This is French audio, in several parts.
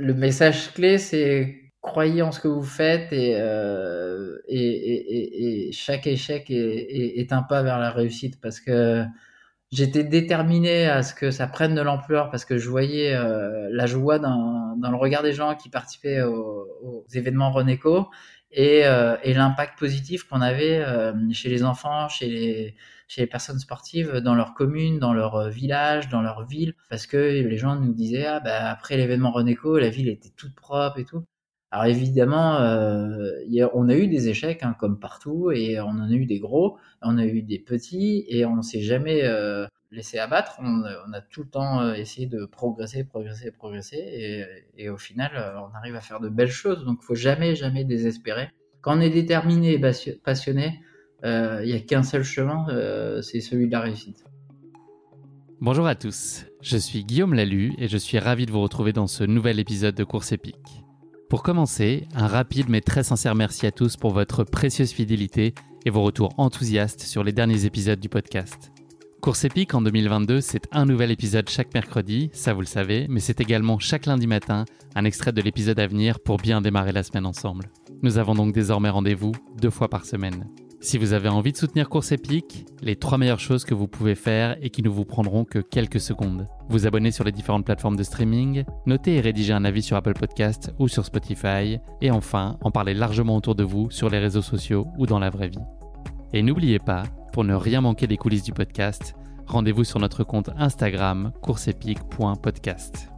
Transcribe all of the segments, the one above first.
le message clé, c'est croyez en ce que vous faites et, euh, chaque échec est, un pas vers la réussite parce que j'étais déterminé à ce que ça prenne de l'ampleur parce que je voyais euh, la joie dans, le regard des gens qui participaient aux, événements Renéco et, euh, et l'impact positif qu'on avait chez les enfants, chez les, chez les personnes sportives, dans leur commune, dans leur euh, village, dans leur ville, parce que les gens nous disaient ah bah après l'événement Renéco, la ville était toute propre et tout. Alors évidemment, euh, on a eu des échecs hein, comme partout, et on en a eu des gros, on a eu des petits, et on ne s'est jamais euh, laissé abattre. On, a tout le temps essayé de progresser, progresser, progresser, et, et au final, on arrive à faire de belles choses. Donc, il faut jamais, jamais désespérer. Quand on est déterminé et passionné, il n'y a qu'un seul chemin, c'est celui de la réussite. Bonjour à tous, je suis Guillaume Lalu et je suis ravi de vous retrouver dans ce nouvel épisode de Course épique. Pour commencer, un rapide mais très sincère merci à tous pour votre précieuse fidélité et vos retours enthousiastes sur les derniers épisodes du podcast. Course épique en 2022, c'est un nouvel épisode chaque mercredi, ça vous le savez, mais c'est également chaque lundi matin un extrait de l'épisode à venir pour bien démarrer la semaine ensemble. Nous avons donc désormais rendez-vous deux fois par semaine. Si vous avez envie de soutenir Course Épique, les trois meilleures choses que vous pouvez faire et qui ne vous prendront que quelques secondes. Vous abonner sur les différentes plateformes de streaming, noter et rédiger un avis sur Apple Podcast ou sur Spotify, et enfin en parler largement autour de vous sur les réseaux sociaux ou dans la vraie vie. Et n'oubliez pas, pour ne rien manquer des coulisses du podcast, rendez-vous sur notre compte Instagram courseepique.podcast.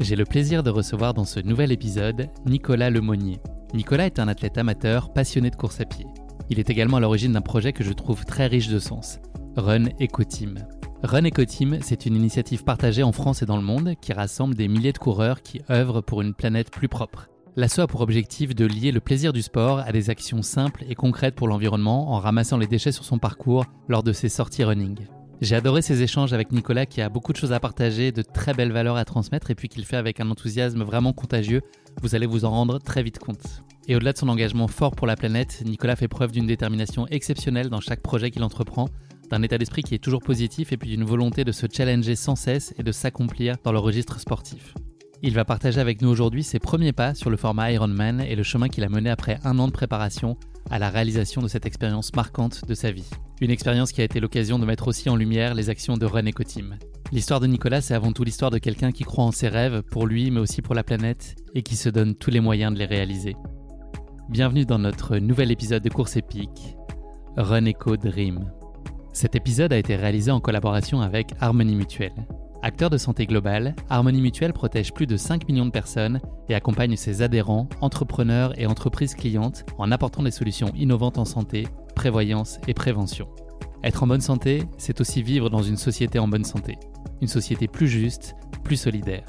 J'ai le plaisir de recevoir dans ce nouvel épisode Nicolas Lemonnier. Nicolas est un athlète amateur passionné de course à pied. Il est également à l'origine d'un projet que je trouve très riche de sens, Run Eco Team. Run Eco Team, c'est une initiative partagée en France et dans le monde qui rassemble des milliers de coureurs qui œuvrent pour une planète plus propre. L'assaut a pour objectif de lier le plaisir du sport à des actions simples et concrètes pour l'environnement en ramassant les déchets sur son parcours lors de ses sorties running. J'ai adoré ces échanges avec Nicolas qui a beaucoup de choses à partager, de très belles valeurs à transmettre et puis qu'il fait avec un enthousiasme vraiment contagieux. Vous allez vous en rendre très vite compte. Et au-delà de son engagement fort pour la planète, Nicolas fait preuve d'une détermination exceptionnelle dans chaque projet qu'il entreprend, d'un état d'esprit qui est toujours positif et puis d'une volonté de se challenger sans cesse et de s'accomplir dans le registre sportif. Il va partager avec nous aujourd'hui ses premiers pas sur le format Ironman et le chemin qu'il a mené après un an de préparation à la réalisation de cette expérience marquante de sa vie. Une expérience qui a été l'occasion de mettre aussi en lumière les actions de Run Eco Team. L'histoire de Nicolas, c'est avant tout l'histoire de quelqu'un qui croit en ses rêves, pour lui mais aussi pour la planète, et qui se donne tous les moyens de les réaliser. Bienvenue dans notre nouvel épisode de Course épique, Run Eco Dream. Cet épisode a été réalisé en collaboration avec Harmonie Mutuelle. Acteur de santé globale, Harmonie Mutuelle protège plus de 5 millions de personnes et accompagne ses adhérents, entrepreneurs et entreprises clientes en apportant des solutions innovantes en santé, prévoyance et prévention. Être en bonne santé, c'est aussi vivre dans une société en bonne santé. Une société plus juste, plus solidaire.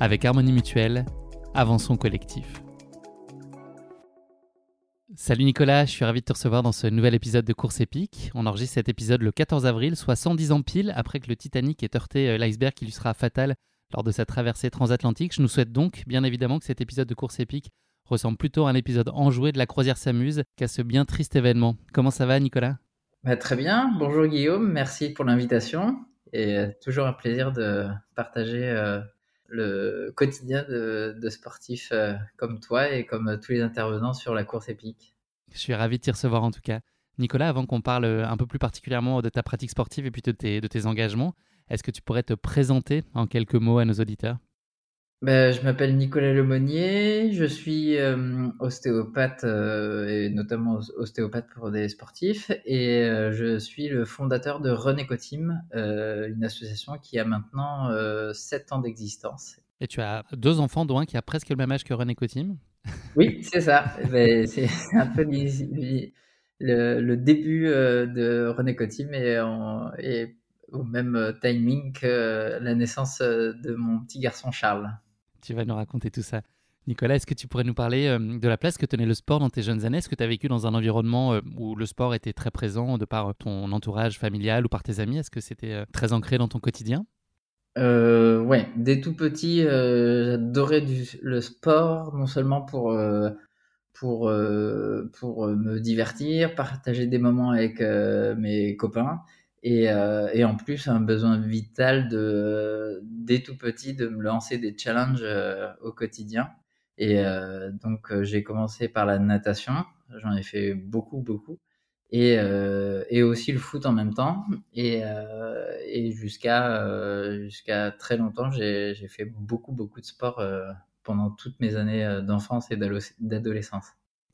Avec Harmonie Mutuelle, avançons collectif. Salut Nicolas, je suis ravi de te recevoir dans ce nouvel épisode de Course épique. On enregistre cet épisode le 14 avril, soit 110 ans pile après que le Titanic ait heurté euh, l'iceberg qui lui sera fatal lors de sa traversée transatlantique. Je nous souhaite donc, bien évidemment, que cet épisode de Course épique ressemble plutôt à un épisode enjoué de la croisière s'amuse qu'à ce bien triste événement. Comment ça va Nicolas? Bah, Très bien, bonjour Guillaume, merci pour l'invitation et euh, toujours un plaisir de partager euh, le quotidien de, sportifs euh, comme toi et comme tous les intervenants sur la course épique. Je suis ravi de t'y recevoir en tout cas. Nicolas, avant qu'on parle un peu plus particulièrement de ta pratique sportive et puis de tes, de tes engagements, est-ce que tu pourrais te présenter en quelques mots à nos auditeurs? Ben, je m'appelle Nicolas Lemonnier, je suis euh, ostéopathe euh, et notamment ostéopathe pour des sportifs et je suis le fondateur de Eco Team, une association qui a maintenant 7 ans d'existence. Et tu as deux enfants, dont un qui a presque le même âge que Run Eco Team Oui, c'est ça. Ben, c'est un peu le, début de Run Eco Team et, et au même timing que la naissance de mon petit garçon Charles tu vas nous raconter tout ça. Nicolas, est-ce que tu pourrais nous parler euh, de la place que tenait le sport dans tes jeunes années? Est-ce que tu as vécu dans un environnement euh, où le sport était très présent de par ton entourage familial ou par tes amis? Est-ce que c'était euh, très ancré dans ton quotidien? Euh, Ouais, dès tout petit, j'adorais le sport, non seulement pour, pour, pour me divertir, partager des moments avec mes copains, et, et, en plus un besoin vital dès tout petit de me lancer des challenges au quotidien. Et donc j'ai commencé par la natation, j'en ai fait beaucoup beaucoup et, euh, aussi le foot en même temps. Et, euh, jusqu'à euh, jusqu'à très longtemps, j'ai fait beaucoup, beaucoup de sport euh, pendant toutes mes années d'enfance et d'adolescence.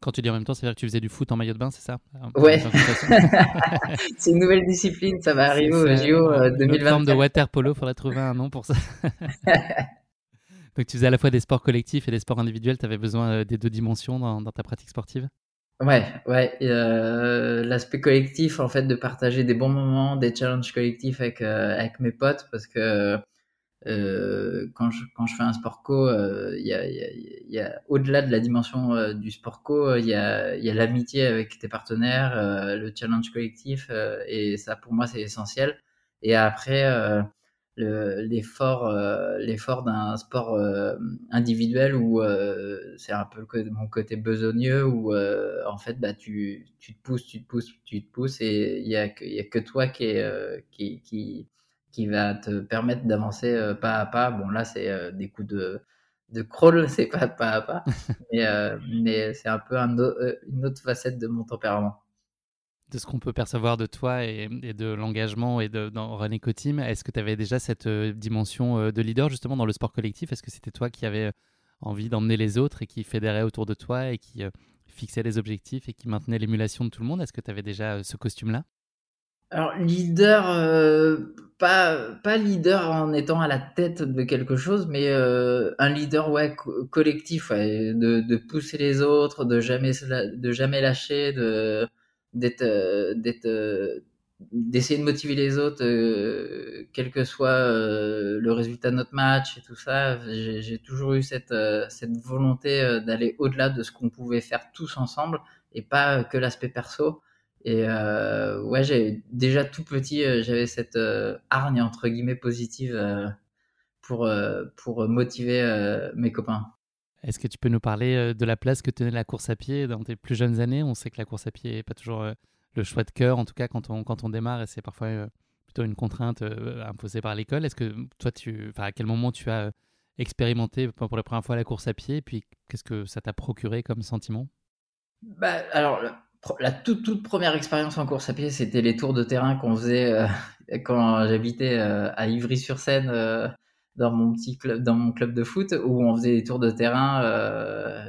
Quand tu dis en même temps, c'est-à-dire que tu faisais du foot en maillot de bain, c'est ça Ouais. c'est une nouvelle discipline, ça va arriver au JO 2020. Une forme de water polo, faudrait trouver un nom pour ça. Donc tu faisais à la fois des sports collectifs et des sports individuels, tu avais besoin des deux dimensions dans, dans ta pratique sportive? Ouais, ouais. Euh, L'aspect collectif, en fait, de partager des bons moments, des challenges collectifs avec euh, avec mes potes, parce que euh, quand je quand je fais un sport co, euh, il y a, y y a au-delà de la dimension euh, du sport co, il y a y a l'amitié avec tes partenaires, le challenge collectif, et ça pour moi c'est essentiel. Et après l'effort euh, l'effort d'un sport individuel où c'est un peu mon côté besogneux où en fait bah tu, tu te pousses tu te pousses tu te pousses et il y a que y a que toi qui est, qui, qui qui va te permettre d'avancer pas à pas. Bon là c'est des coups de de crawl c'est pas pas à pas. Mais mais c'est un peu un, une autre facette de mon tempérament. De ce qu'on peut percevoir de toi et, de l'engagement et de, dans René Cotim, est-ce que tu avais déjà cette euh, dimension euh, de leader justement dans le sport collectif? Est-ce que c'était toi qui avais euh, envie d'emmener les autres et qui fédérait autour de toi et qui fixait les objectifs et qui maintenait l'émulation de tout le monde? Est-ce que tu avais déjà ce costume-là? Alors leader, pas pas leader en étant à la tête de quelque chose, mais un leader ouais collectif, de, de, pousser les autres, de jamais de jamais lâcher, d'être euh, euh, d'essayer de motiver les autres, euh, quel que soit le résultat de notre match et tout ça. J'ai toujours eu cette, cette volonté d'aller au-delà de ce qu'on pouvait faire tous ensemble et pas que l'aspect perso. Et ouais, j'ai déjà tout petit, j'avais cette hargne entre guillemets positive pour pour motiver mes copains. Est-ce que tu peux nous parler euh, de la place que tenait la course à pied dans tes plus jeunes années? On sait que la course à pied n'est pas toujours euh, le choix de cœur, en tout cas quand on, quand on démarre, et c'est parfois euh, plutôt une contrainte imposée par l'école. Est-ce que toi, tu, à quel moment tu as expérimenté pour la première fois la course à pied? Et puis, qu'est-ce que ça t'a procuré comme sentiment? Bah, Alors, la, toute, toute première expérience en course à pied, c'était les tours de terrain qu'on faisait quand j'habitais à Ivry-sur-Seine dans mon petit club, dans mon club de foot où on faisait des tours de terrain euh,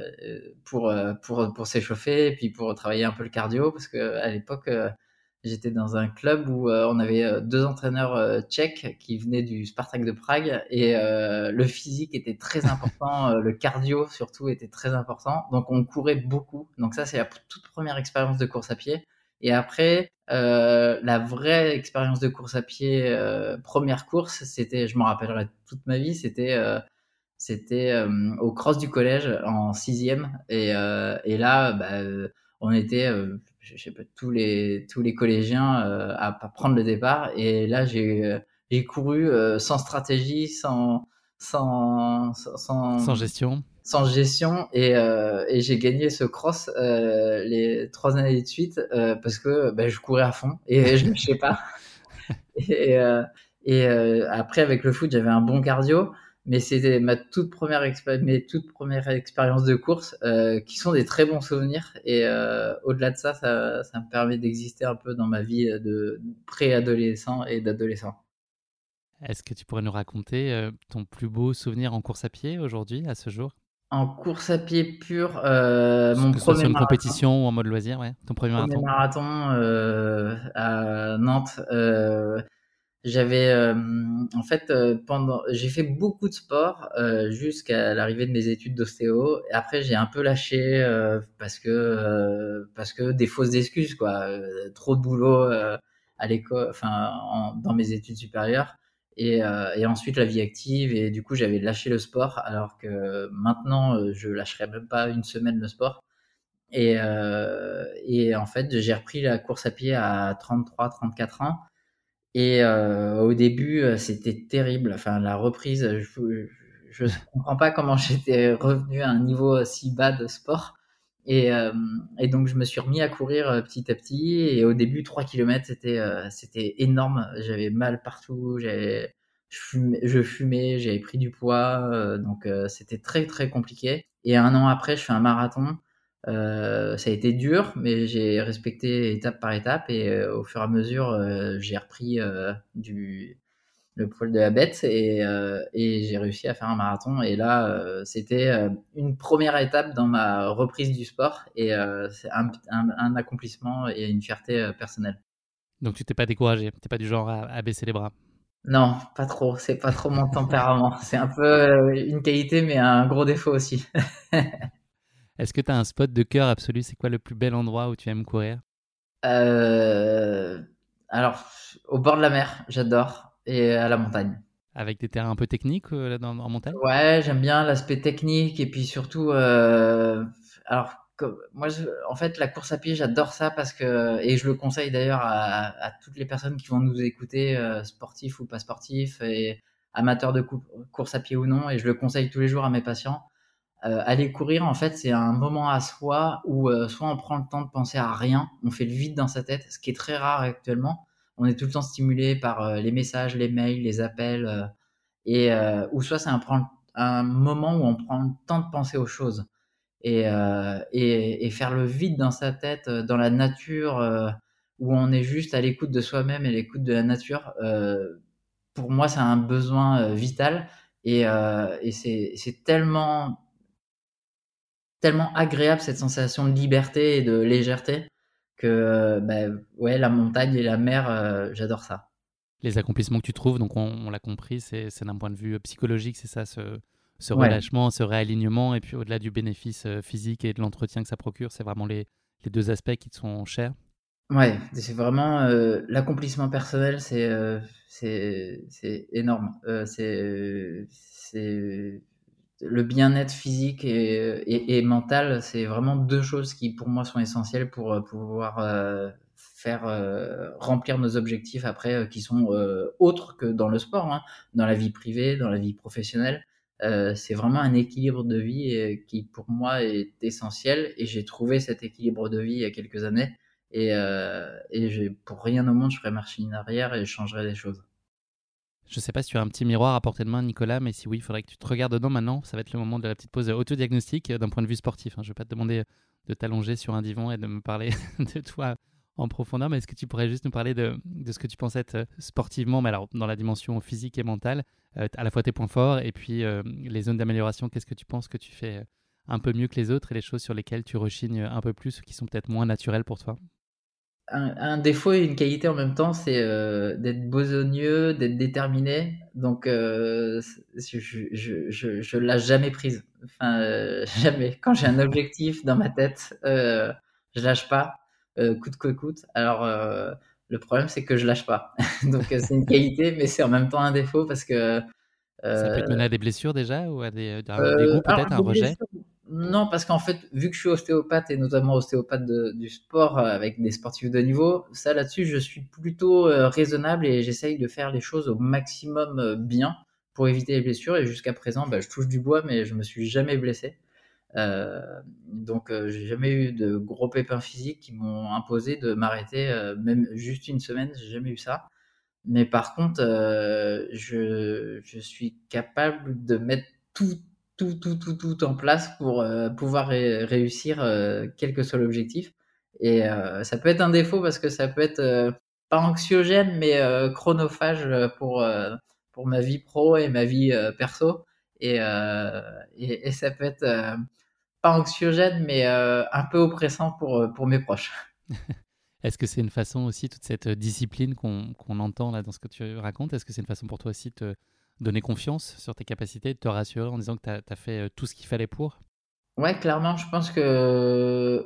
pour euh, pour pour s'échauffer et puis pour travailler un peu le cardio parce que à l'époque euh, j'étais dans un club où euh, on avait deux entraîneurs tchèques qui venaient du Spartak de Prague et le physique était très important, le cardio surtout était très important. Donc on courait beaucoup. Donc ça c'est la toute première expérience de course à pied. Et après, euh, la vraie expérience de course à pied, euh, première course, c'était, je m'en rappellerai toute ma vie, c'était euh, c'était euh, au cross du collège en sixième. Et, euh, et là, bah, on était, je sais pas, tous les tous les collégiens à, à, prendre le départ. Et là, j'ai j'ai couru sans stratégie, sans sans, sans, sans gestion sans gestion et, euh, et j'ai gagné ce cross euh, les trois années de suite euh, parce que ben, je courais à fond et je ne sais pas. Et, euh, et euh, après avec le foot j'avais un bon cardio, mais c'était ma toute première mes toutes premières expériences de course euh, qui sont des très bons souvenirs et au-delà de ça, ça, ça me permet d'exister un peu dans ma vie de préadolescent et d'adolescent. Est-ce que tu pourrais nous raconter ton plus beau souvenir en course à pied aujourd'hui, à ce jour? En course à pied pur, euh, mon que premier soit une compétition ou en mode loisir, ouais. Ton premier, premier marathon? euh, à Nantes. Euh, j'avais, euh, en fait, euh, pendant, j'ai fait beaucoup de sport euh, jusqu'à l'arrivée de mes études d'ostéo. Et après, j'ai un peu lâché parce que parce que des fausses excuses, quoi. trop de boulot à l'école, enfin, dans mes études supérieures. Et, euh, et, ensuite la vie active et du coup j'avais lâché le sport alors que maintenant euh, je lâcherais même pas une semaine le sport et, euh, et en fait j'ai repris la course à pied à 33 34 ans et euh, au début euh, c'était terrible enfin la reprise je, je comprends pas comment j'étais revenu à un niveau si bas de sport Et, et, donc je me suis remis à courir petit à petit. Et au début, 3 km, c'était énorme. J'avais mal partout. J'avais je fumais, j'avais pris du poids, donc c'était très très compliqué. Et un an après, je fais un marathon. Ça a été dur, mais j'ai respecté étape par étape et au fur et à mesure, j'ai repris du, le poil de la bête et, et j'ai réussi à faire un marathon. Et là, c'était une première étape dans ma reprise du sport et c'est un, un, accomplissement et une fierté personnelle. Donc tu t'es pas découragé, t'es pas du genre à baisser les bras? Non, pas trop. C'est pas trop mon tempérament. C'est un peu euh, une qualité, mais un gros défaut aussi. Est-ce que tu as un spot de cœur absolu? C'est quoi le plus bel endroit où tu aimes courir? Euh... Alors, au bord de la mer, j'adore, et à la montagne. Avec des terrains un peu techniques euh, dans, en montagne? Ouais, j'aime bien l'aspect technique, et puis surtout, euh... alors moi, en fait, la course à pied, j'adore ça parce que, et je le conseille d'ailleurs à, toutes les personnes qui vont nous écouter, euh, sportifs ou pas sportifs, et amateurs de course à pied ou non, et je le conseille tous les jours à mes patients. Euh, aller courir, en fait, c'est un moment à soi où euh, soit on prend le temps de penser à rien, on fait le vide dans sa tête, ce qui est très rare actuellement. On est tout le temps stimulé par les messages, les mails, les appels, et ou soit c'est un, un moment où on prend le temps de penser aux choses. Euh, et, et, faire le vide dans sa tête, euh, dans la nature, euh, où on est juste à l'écoute de soi-même et l'écoute de la nature, pour moi, c'est un besoin vital. Et, et c'est tellement, tellement agréable cette sensation de liberté et de légèreté que bah, ouais, la montagne et la mer, j'adore ça. Les accomplissements que tu trouves, donc on, on l'a compris, c'est d'un point de vue psychologique, c'est ça, ce, ce relâchement, ce réalignement, et puis au-delà du bénéfice euh, physique et de l'entretien que ça procure, c'est vraiment les, les, deux aspects qui te sont chers? Ouais, c'est vraiment euh, l'accomplissement personnel, c'est euh, c'est énorme. c'est le bien-être physique et, mental, c'est vraiment deux choses qui pour moi sont essentielles pour pouvoir faire remplir nos objectifs après, qui sont autres que dans le sport, hein, dans la vie privée, dans la vie professionnelle. Euh, c'est vraiment un équilibre de vie euh, qui pour moi est essentiel et j'ai trouvé cet équilibre de vie il y a quelques années et, euh, pour rien au monde je ferais marcher en arrière et je changerais des choses. Je sais pas si tu as un petit miroir à portée de main, Nicolas, mais si oui, il faudrait que tu te regardes dedans maintenant. Ça va être le moment de la petite pause autodiagnostique d'un point de vue sportif. Hein. Je ne vais pas te demander de t'allonger sur un divan et de me parler de toi en profondeur, mais est-ce que tu pourrais juste nous parler de, ce que tu pensais être sportivement, mais alors dans la dimension physique et mentale, euh, à la fois tes points forts et puis euh, les zones d'amélioration, qu'est-ce que tu penses que tu fais euh, un peu mieux que les autres et les choses sur lesquelles tu rechignes un peu plus, qui sont peut-être moins naturelles pour toi? Un, défaut et une qualité en même temps, c'est d'être besogneux, d'être déterminé. Donc, je, je, je, je lâche jamais prise. Enfin, jamais. Quand j'ai un objectif dans ma tête, je lâche pas, coûte que coûte. Alors, le problème, c'est que je lâche pas. Donc, euh, c'est une qualité, mais c'est en même temps un défaut parce que. ça peut te mener à des blessures déjà ou à des, euh, peut-être, un rejet? Non, parce qu'en fait, vu que je suis ostéopathe et notamment ostéopathe du sport euh, avec des sportifs de niveau, ça là-dessus, je suis plutôt raisonnable et j'essaye de faire les choses au maximum bien pour éviter les blessures. Et jusqu'à présent, bah, je touche du bois, mais je me suis jamais blessé. Euh, donc, euh, j'ai jamais eu de gros pépins physiques qui m'ont imposé de m'arrêter, euh, même juste une semaine, j'ai jamais eu ça. Mais par contre, je, suis capable de mettre tout, tout, tout, tout, tout en place pour pouvoir réussir quel que soit l'objectif. Et ça peut être un défaut parce que ça peut être pas anxiogène, mais chronophage pour, pour ma vie pro et ma vie perso. Et, et, ça peut être pas anxiogène, mais euh, un peu oppressant pour, euh, pour mes proches. Est-ce que c'est une façon aussi, toute cette euh, discipline qu'on entend là dans ce que tu racontes, est-ce que c'est une façon pour toi aussi de te donner confiance sur tes capacités, te rassurer en disant que tu as, fait tout ce qu'il fallait pour? Ouais, clairement, je pense que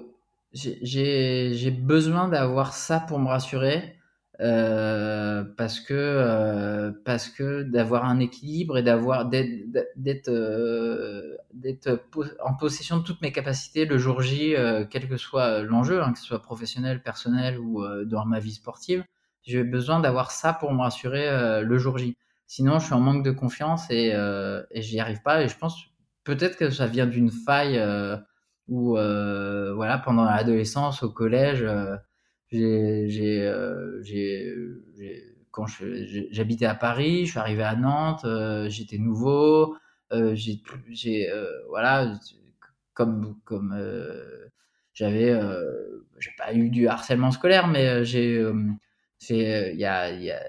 j'ai besoin d'avoir ça pour me rassurer. Euh, parce que euh, que d'avoir un équilibre et euh, d'être en possession de toutes mes capacités le jour J, quel que soit l'enjeu, hein, que ce soit professionnel, personnel ou dans ma vie sportive, j'ai besoin d'avoir ça pour me rassurer le jour J. Sinon, je suis en manque de confiance et, et j'y arrive pas. Et je pense peut-être que ça vient d'une faille où voilà pendant l'adolescence au collège j'ai quand j'habitais à Paris je suis arrivé à Nantes j'étais nouveau j'ai voilà comme comme j'avais j'ai pas eu du harcèlement scolaire mais j'ai il y a, y a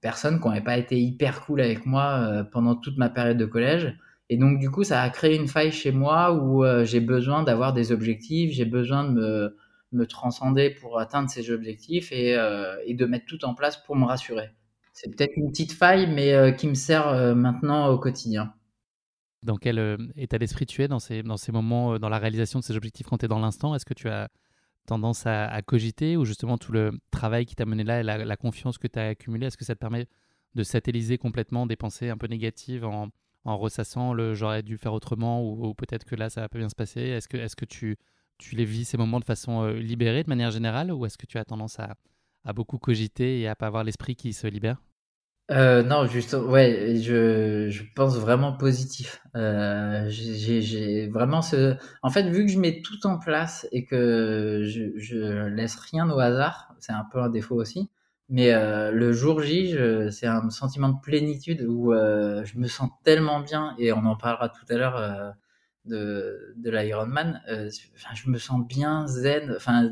personnes qui n'avaient pas été hyper cool avec moi pendant toute ma période de collège et donc, du coup, ça a créé une faille chez moi où euh, j'ai besoin d'avoir des objectifs, j'ai besoin de me, me, transcender pour atteindre ces objectifs et, euh, de mettre tout en place pour me rassurer. C'est peut-être une petite faille, mais euh, qui me sert maintenant au quotidien. Dans quel état d'esprit tu es dans ces, dans ces moments, dans la réalisation de ces objectifs quand tu es dans l'instant? Est-ce que tu as tendance à, cogiter ou justement tout le travail qui t'a mené là et la, confiance que tu as accumulée, est-ce que ça te permet de satelliser complètement des pensées un peu négatives en, ressassant le j'aurais dû faire autrement ou, peut-être que là ça va pas bien se passer? Est-ce que, est que tu, tu les vis ces moments de façon euh, libérée de manière générale ou est-ce que tu as tendance à, à, beaucoup cogiter et à pas avoir l'esprit qui se libère? Euh, non, juste, ouais, je, je pense vraiment positif. Euh, j'ai vraiment ce. En fait, vu que je mets tout en place et que je, je laisse rien au hasard, c'est un peu un défaut aussi. Mais euh, le jour J, c'est un sentiment de plénitude où euh, je me sens tellement bien, et on en parlera tout à l'heure euh, de, de l'Ironman. Euh, je me sens bien zen. Enfin,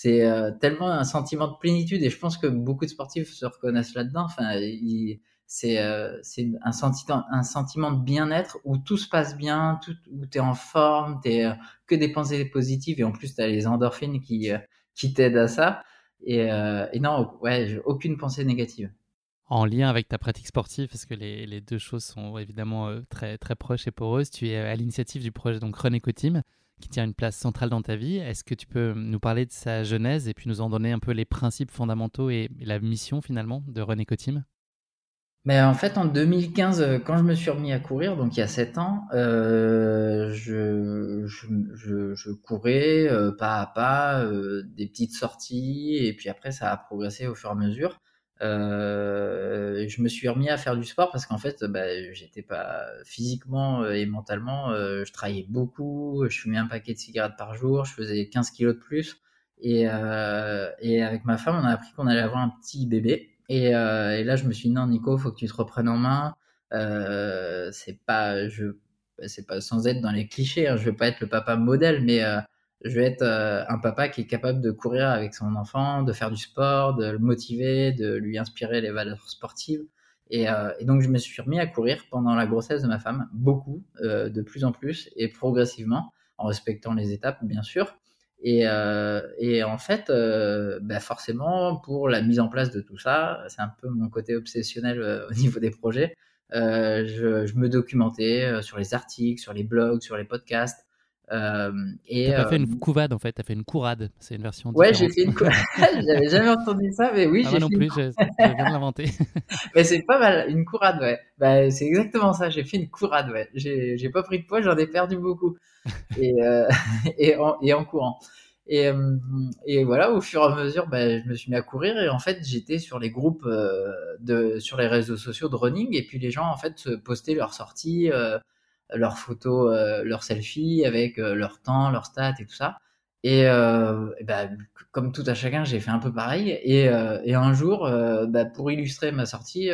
c'est euh, tellement un sentiment de plénitude, et je pense que beaucoup de sportifs se reconnaissent là-dedans. Enfin, c'est c'est un sentiment, un sentiment de bien-être où tout se passe bien, où tu es en forme, tu que des pensées positives, et en plus, tu as les endorphines qui, qui t'aident à ça. Euh, et, non, ouais, aucune pensée négative. En lien avec ta pratique sportive, parce que les, deux choses sont évidemment euh, très, très proches et poreuses, tu es à l'initiative du projet donc Run Eco Team, qui tient une place centrale dans ta vie. Est-ce que tu peux nous parler de sa genèse et puis nous en donner un peu les principes fondamentaux et, la mission finalement de Run Eco Team mais en fait, en 2015, euh, quand je me suis remis à courir, donc il y a 7 ans, euh, je, courais euh, pas à pas, des petites sorties, et puis après, ça a progressé au fur et à mesure. Euh, je me suis remis à faire du sport parce qu'en fait, bah, j'étais pas physiquement et mentalement, je travaillais beaucoup, je fumais un paquet de cigarettes par jour, je faisais 15 kilos de plus. Et, avec ma femme, on a appris qu'on allait avoir un petit bébé. Et, euh, là, je me suis dit, non, Nico, faut que tu te reprennes en main. Euh, c'est pas, je, c'est pas sans être dans les clichés. Hein, je veux pas être le papa modèle, mais euh, je vais être euh, un papa qui est capable de courir avec son enfant, de faire du sport, de le motiver, de lui inspirer les valeurs sportives. Et, euh, et donc, je me suis remis à courir pendant la grossesse de ma femme, beaucoup, de plus en plus et progressivement, en respectant les étapes, bien sûr. Et, euh, et, en fait, euh, bah forcément, pour la mise en place de tout ça, c'est un peu mon côté obsessionnel euh, au niveau des projets. Euh, je, je, me documentais euh, sur les articles, sur les blogs, sur les podcasts. Euh, et t'as fait une couvade en fait, t'as fait une courade, c'est une version. Ouais, j'ai fait une courade. J'avais jamais entendu ça, mais oui, ah, j'ai fait non plus, je, je viens de l'inventer. mais c'est pas mal, une courade, ouais. Bah, c'est exactement ça. J'ai fait une courade, ouais. J'ai pas pris de poids, j'en ai perdu beaucoup et, euh, et, en, et, en, courant. Et, euh, et, voilà, au fur et à mesure, bah, je me suis mis à courir et en fait, j'étais sur les groupes euh, de, sur les réseaux sociaux de running et puis les gens en fait postaient leurs sorties, euh, leurs photos, euh, leurs selfies avec euh, leur temps, leurs stats et tout ça. Et, euh, et bah, comme tout à chacun, j'ai fait un peu pareil. Et, et un jour, bah, pour illustrer ma sortie,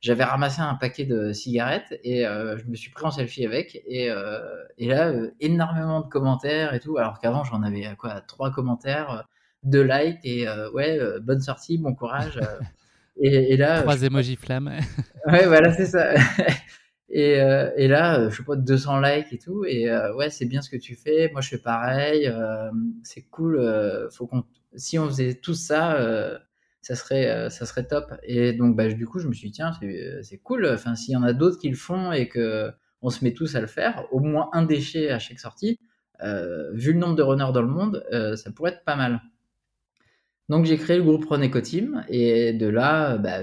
j'avais ramassé un paquet de cigarettes et je me suis pris en selfie avec et, et là énormément de commentaires et tout alors qu'avant j'en avais quoi trois commentaires deux likes et ouais bonne sortie bon courage et, et, là trois emojis flammes ouais voilà c'est ça et, et là je sais pas 200 likes et tout et ouais c'est bien ce que tu fais moi je fais pareil c'est cool faut qu'on si on faisait tout ça ça serait, euh, ça serait top. Et donc, bah, du coup, je me suis dit, tiens, c'est cool. Enfin, s'il y en a d'autres qui le font et que on se met tous à le faire, au moins un déchet à chaque sortie, euh, vu le nombre de runners dans le monde, euh, ça pourrait être pas mal. Donc j'ai créé le groupe Run Eco Team et de là, bah,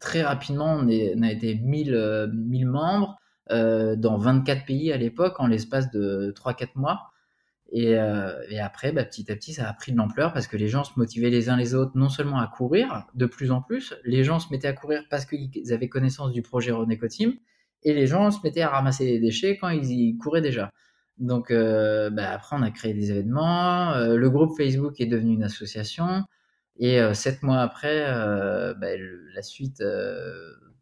très rapidement, on, a été 1000, 1000 membres euh, dans 24 pays à l'époque en l'espace de 3-4 mois. Et, euh, après, bah, petit à petit, ça a pris de l'ampleur parce que les gens se motivaient les uns les autres, non seulement à courir, de plus en plus, les gens se mettaient à courir parce qu'ils avaient connaissance du projet René Team, et les gens se mettaient à ramasser les déchets quand ils y couraient déjà. Donc bah, après, on a créé des événements. le groupe Facebook est devenu une association. Et sept mois après, bah, la suite,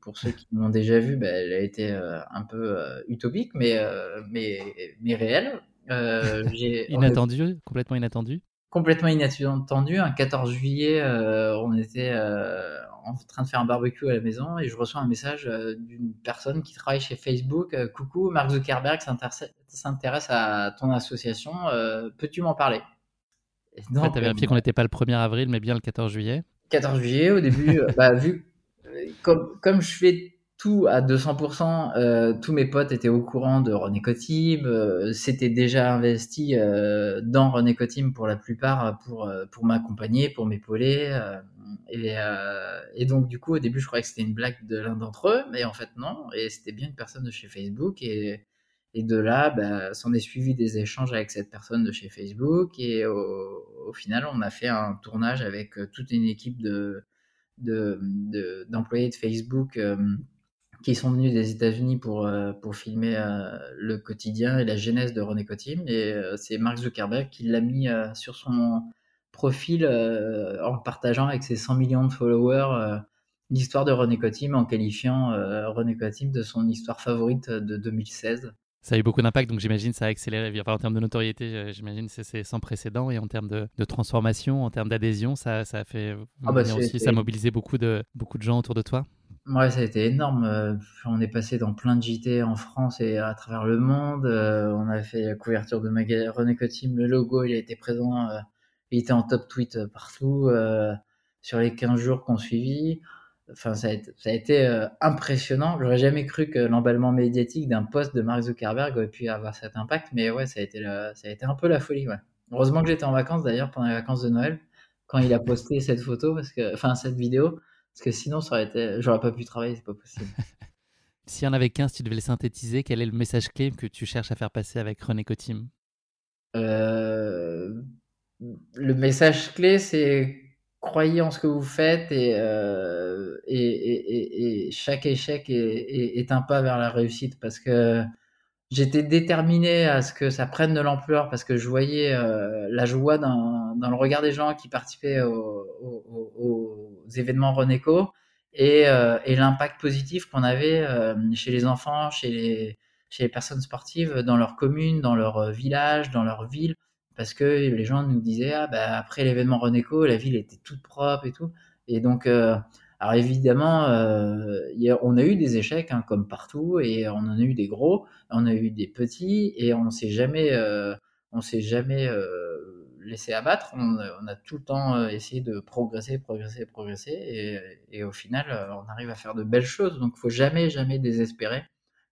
pour ceux qui l'ont déjà vu, bah, elle a été un peu utopique, mais, mais, mais réelle. inattendu, complètement inattendu Complètement inattendu. Un 14 juillet, on était en train de faire un barbecue à la maison et je reçois un message euh, d'une personne qui travaille chez Facebook. Euh, Coucou, Mark Zuckerberg s'intéresse à ton association. Euh, peux-tu m'en parler? Tu as vérifié qu'on n'était pas le 1er avril, mais bien le 14 juillet 14 juillet, au début, bah, vu, comme, comme je fais tout à 200%, tous mes potes étaient au courant de René Cotim, c'était déjà investi dans René Cotim pour la plupart pour, pour m'accompagner, pour m'épauler. Euh, et, donc, du coup, au début, je croyais que c'était une blague de l'un d'entre eux, mais en fait, non. Et c'était bien une personne de chez Facebook. Et, et de là, bah, s'en est suivi des échanges avec cette personne de chez Facebook. Et au, final, on a fait un tournage avec euh, toute une équipe de, d'employés de, Facebook euh, qui sont venus des États-Unis pour, pour filmer le quotidien et la genèse de René Cotim. Et c'est Mark Zuckerberg qui l'a mis sur son profil euh, en partageant avec ses 100 millions de followers euh, l'histoire de René Cotim en qualifiant euh, René Cotim de son histoire favorite de 2016. Ça a eu beaucoup d'impact, donc j'imagine ça a accéléré. Enfin, en termes de notoriété, j'imagine c'est sans précédent. Et en termes de, transformation, en termes d'adhésion, ça, ça a fait ah bah aussi, ça a mobilisé beaucoup de, beaucoup de gens autour de toi? Ouais, ça a été énorme. On est passé dans plein de JT en France et à travers le monde. On a fait la couverture de René Cotim. Le logo, il a été présent il était en top tweet euh, partout euh, sur les 15 jours qu'on suivit. Enfin, ça a été, ça a été euh, impressionnant. J'aurais jamais cru que l'emballement médiatique d'un poste de Mark Zuckerberg aurait pu avoir cet impact, mais ouais, ça a été, ça a été un peu la folie. Heureusement que j'étais en vacances d'ailleurs pendant les vacances de Noël quand il a posté cette photo, parce que, enfin cette vidéo, parce que sinon ça aurait été, j'aurais pas pu travailler, c'est pas possible. S'il y en avait 15, tu devais les synthétiser, quel est le message clé que tu cherches à faire passer avec René Cotim? Euh, le message clé, c'est croyez en ce que vous faites et, euh, et, chaque échec est, un pas vers la réussite parce que j'étais déterminé à ce que ça prenne de l'ampleur parce que je voyais euh, la joie dans, le regard des gens qui participaient aux, événements Renéco et, euh, et l'impact positif qu'on avait chez les enfants, chez les, personnes sportives, dans leur commune, dans leur village, dans leur ville. Parce que les gens nous disaient ah bah après l'événement Renéco la ville était toute propre et tout. Et donc euh, alors évidemment euh, on a eu des échecs hein, comme partout et on en a eu des gros on a eu des petits et on s'est jamais euh, on s'est jamais laissé abattre. On, a tout le temps essayé de progresser progresser progresser et, au final on arrive à faire de belles choses. Donc faut jamais jamais désespérer.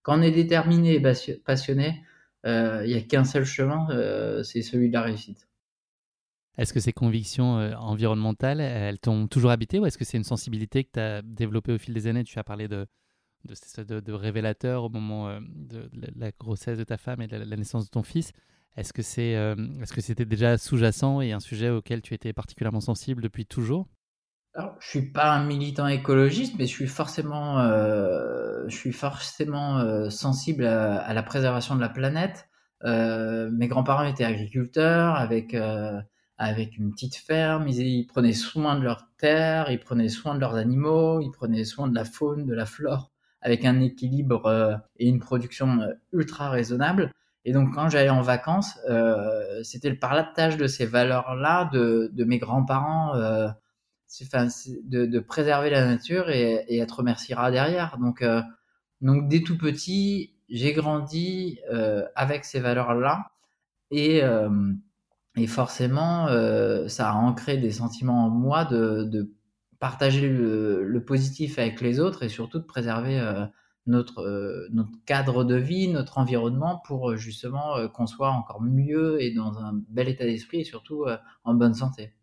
Quand on est déterminé et passionné euh, il n'y a qu'un seul chemin, euh, c'est celui de la réussite. Est-ce que ces convictions euh, environnementales, elles t'ont toujours habité ou est-ce que c'est une sensibilité que tu as développée au fil des années? Tu as parlé de, de, révélateur au moment de la grossesse de ta femme et de la naissance de ton fils. Est-ce que c'est, est-ce que c'était déjà sous-jacent et un sujet auquel tu étais particulièrement sensible depuis toujours? Alors, je suis pas un militant écologiste, mais je suis forcément, euh, je suis forcément euh, sensible à, la préservation de la planète. Euh, mes grands-parents étaient agriculteurs avec avec une petite ferme. Ils, prenaient soin de leurs terres, ils prenaient soin de leurs animaux, ils prenaient soin de la faune, de la flore, avec un équilibre et une production ultra raisonnable. Et donc, quand j'allais en vacances, c'était le partage de ces valeurs-là de, de mes grands-parents enfin, de, de, préserver la nature et, et être remerciera derrière. Donc, euh, donc dès tout petit, j'ai grandi euh, avec ces valeurs-là et, euh, et forcément, euh, ça a ancré des sentiments en moi de, partager le, positif avec les autres et surtout de préserver euh, euh, notre cadre de vie, notre environnement pour justement qu'on soit encore mieux et dans un bel état d'esprit et surtout en bonne santé.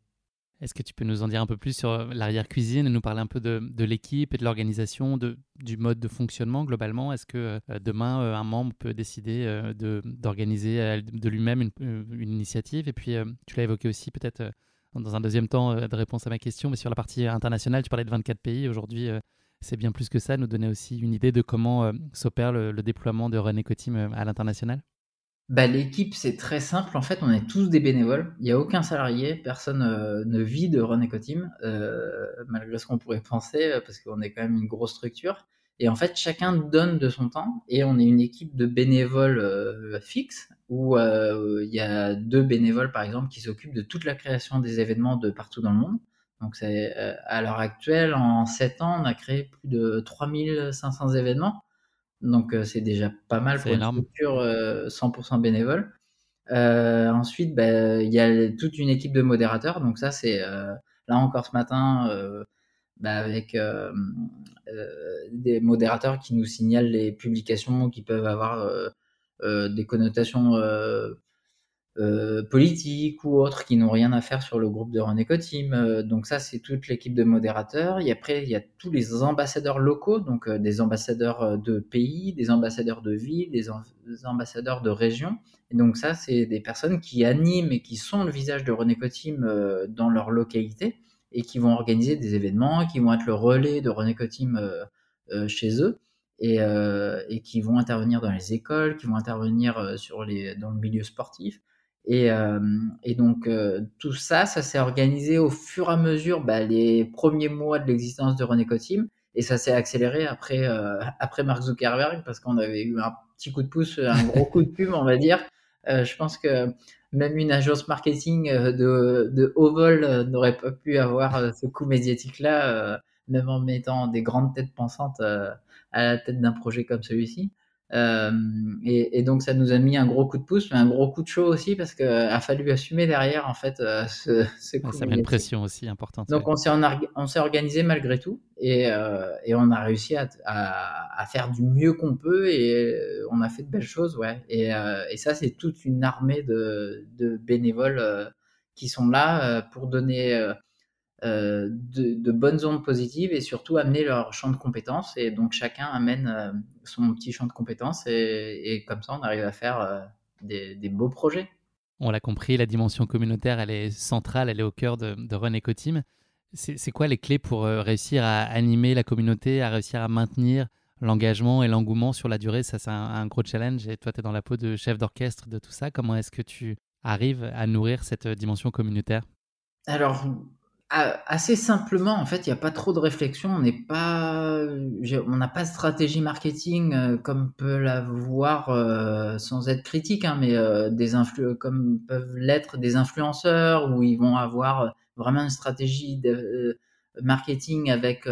Est-ce que tu peux nous en dire un peu plus sur euh, l'arrière-cuisine et nous parler un peu de, l'équipe et de l'organisation, du mode de fonctionnement globalement? Est-ce que euh, demain, euh, un membre peut décider d'organiser de, lui-même une, initiative? Et puis, tu l'as évoqué aussi peut-être dans un deuxième temps de réponse à ma question, mais sur la partie internationale, tu parlais de 24 pays. Aujourd'hui, c'est bien plus que ça. Nous donner aussi une idée de comment s'opère le, déploiement de René Cotim à l'international? Bah, L'équipe, c'est très simple. En fait, on est tous des bénévoles. Il n'y a aucun salarié. Personne euh, ne vit de Run Team, euh, malgré ce qu'on pourrait penser, euh, parce qu'on est quand même une grosse structure. Et en fait, chacun donne de son temps. Et on est une équipe de bénévoles euh, fixes, où il y a deux bénévoles, par exemple, qui s'occupent de toute la création des événements de partout dans le monde. Donc, à l'heure actuelle, en 7 ans, on a créé plus de 3500 événements. Donc euh, c'est déjà pas mal pour une structure 100% euh, bénévole. Euh, ensuite, bah, il y a toute une équipe de modérateurs. Donc ça, c'est là encore ce matin bah, avec des modérateurs qui nous signalent les publications qui peuvent avoir des connotations euh, politiques ou autres qui n'ont rien à faire sur le groupe de René Team. Euh, donc ça, c'est toute l'équipe de modérateurs. Et après, il y a tous les ambassadeurs locaux, donc euh, des ambassadeurs de pays, des ambassadeurs de villes, des, ambassadeurs de régions. Et donc ça, c'est des personnes qui animent et qui sont le visage de René Team dans leur localité et qui vont organiser des événements, qui vont être le relais de René Team chez eux. Et, et, qui vont intervenir dans les écoles, qui vont intervenir sur les, dans le milieu sportif. Et, euh, et donc euh, tout ça, ça s'est organisé au fur et à mesure bah, les premiers mois de l'existence de René Cotim, et ça s'est accéléré après, euh, après Mark Zuckerberg parce qu'on avait eu un petit coup de pouce, un gros coup de pub, on va dire. je pense que même une agence marketing de haut vol n'aurait pas pu avoir ce coup médiatique-là, même en mettant des grandes têtes pensantes à la tête d'un projet comme celui-ci. Euh, et, donc ça nous a mis un gros coup de pouce, mais un gros coup de chaud aussi parce qu'il a fallu assumer derrière en fait euh, ce, ce coup. ça met une pression aussi importante. Donc on s'est on s'est organisé malgré tout et, euh, et on a réussi à, à, faire du mieux qu'on peut et on a fait de belles choses ouais. Et, et ça c'est toute une armée de, de bénévoles qui sont là pour donner euh, de, bonnes ondes positives et surtout amener leur champ de compétences. Et donc chacun amène euh, son petit champ de compétences et, comme ça on arrive à faire euh, des, beaux projets. On l'a compris, la dimension communautaire, elle est centrale, elle est au cœur de, de Run Ecoteam. C'est quoi les clés pour réussir à animer la communauté, à réussir à maintenir l'engagement et l'engouement sur la durée? Ça, c'est un, un, gros challenge. Et toi, tu es dans la peau de chef d'orchestre de tout ça. Comment est-ce que tu arrives à nourrir cette dimension communautaire? Alors, assez simplement, en fait, il n'y a pas trop de réflexion. On n'est pas, on n'a pas de stratégie marketing euh, comme peut l'avoir euh, sans être critique, hein, mais euh, des influ comme peuvent l'être des influenceurs où ils vont avoir vraiment une stratégie de marketing avec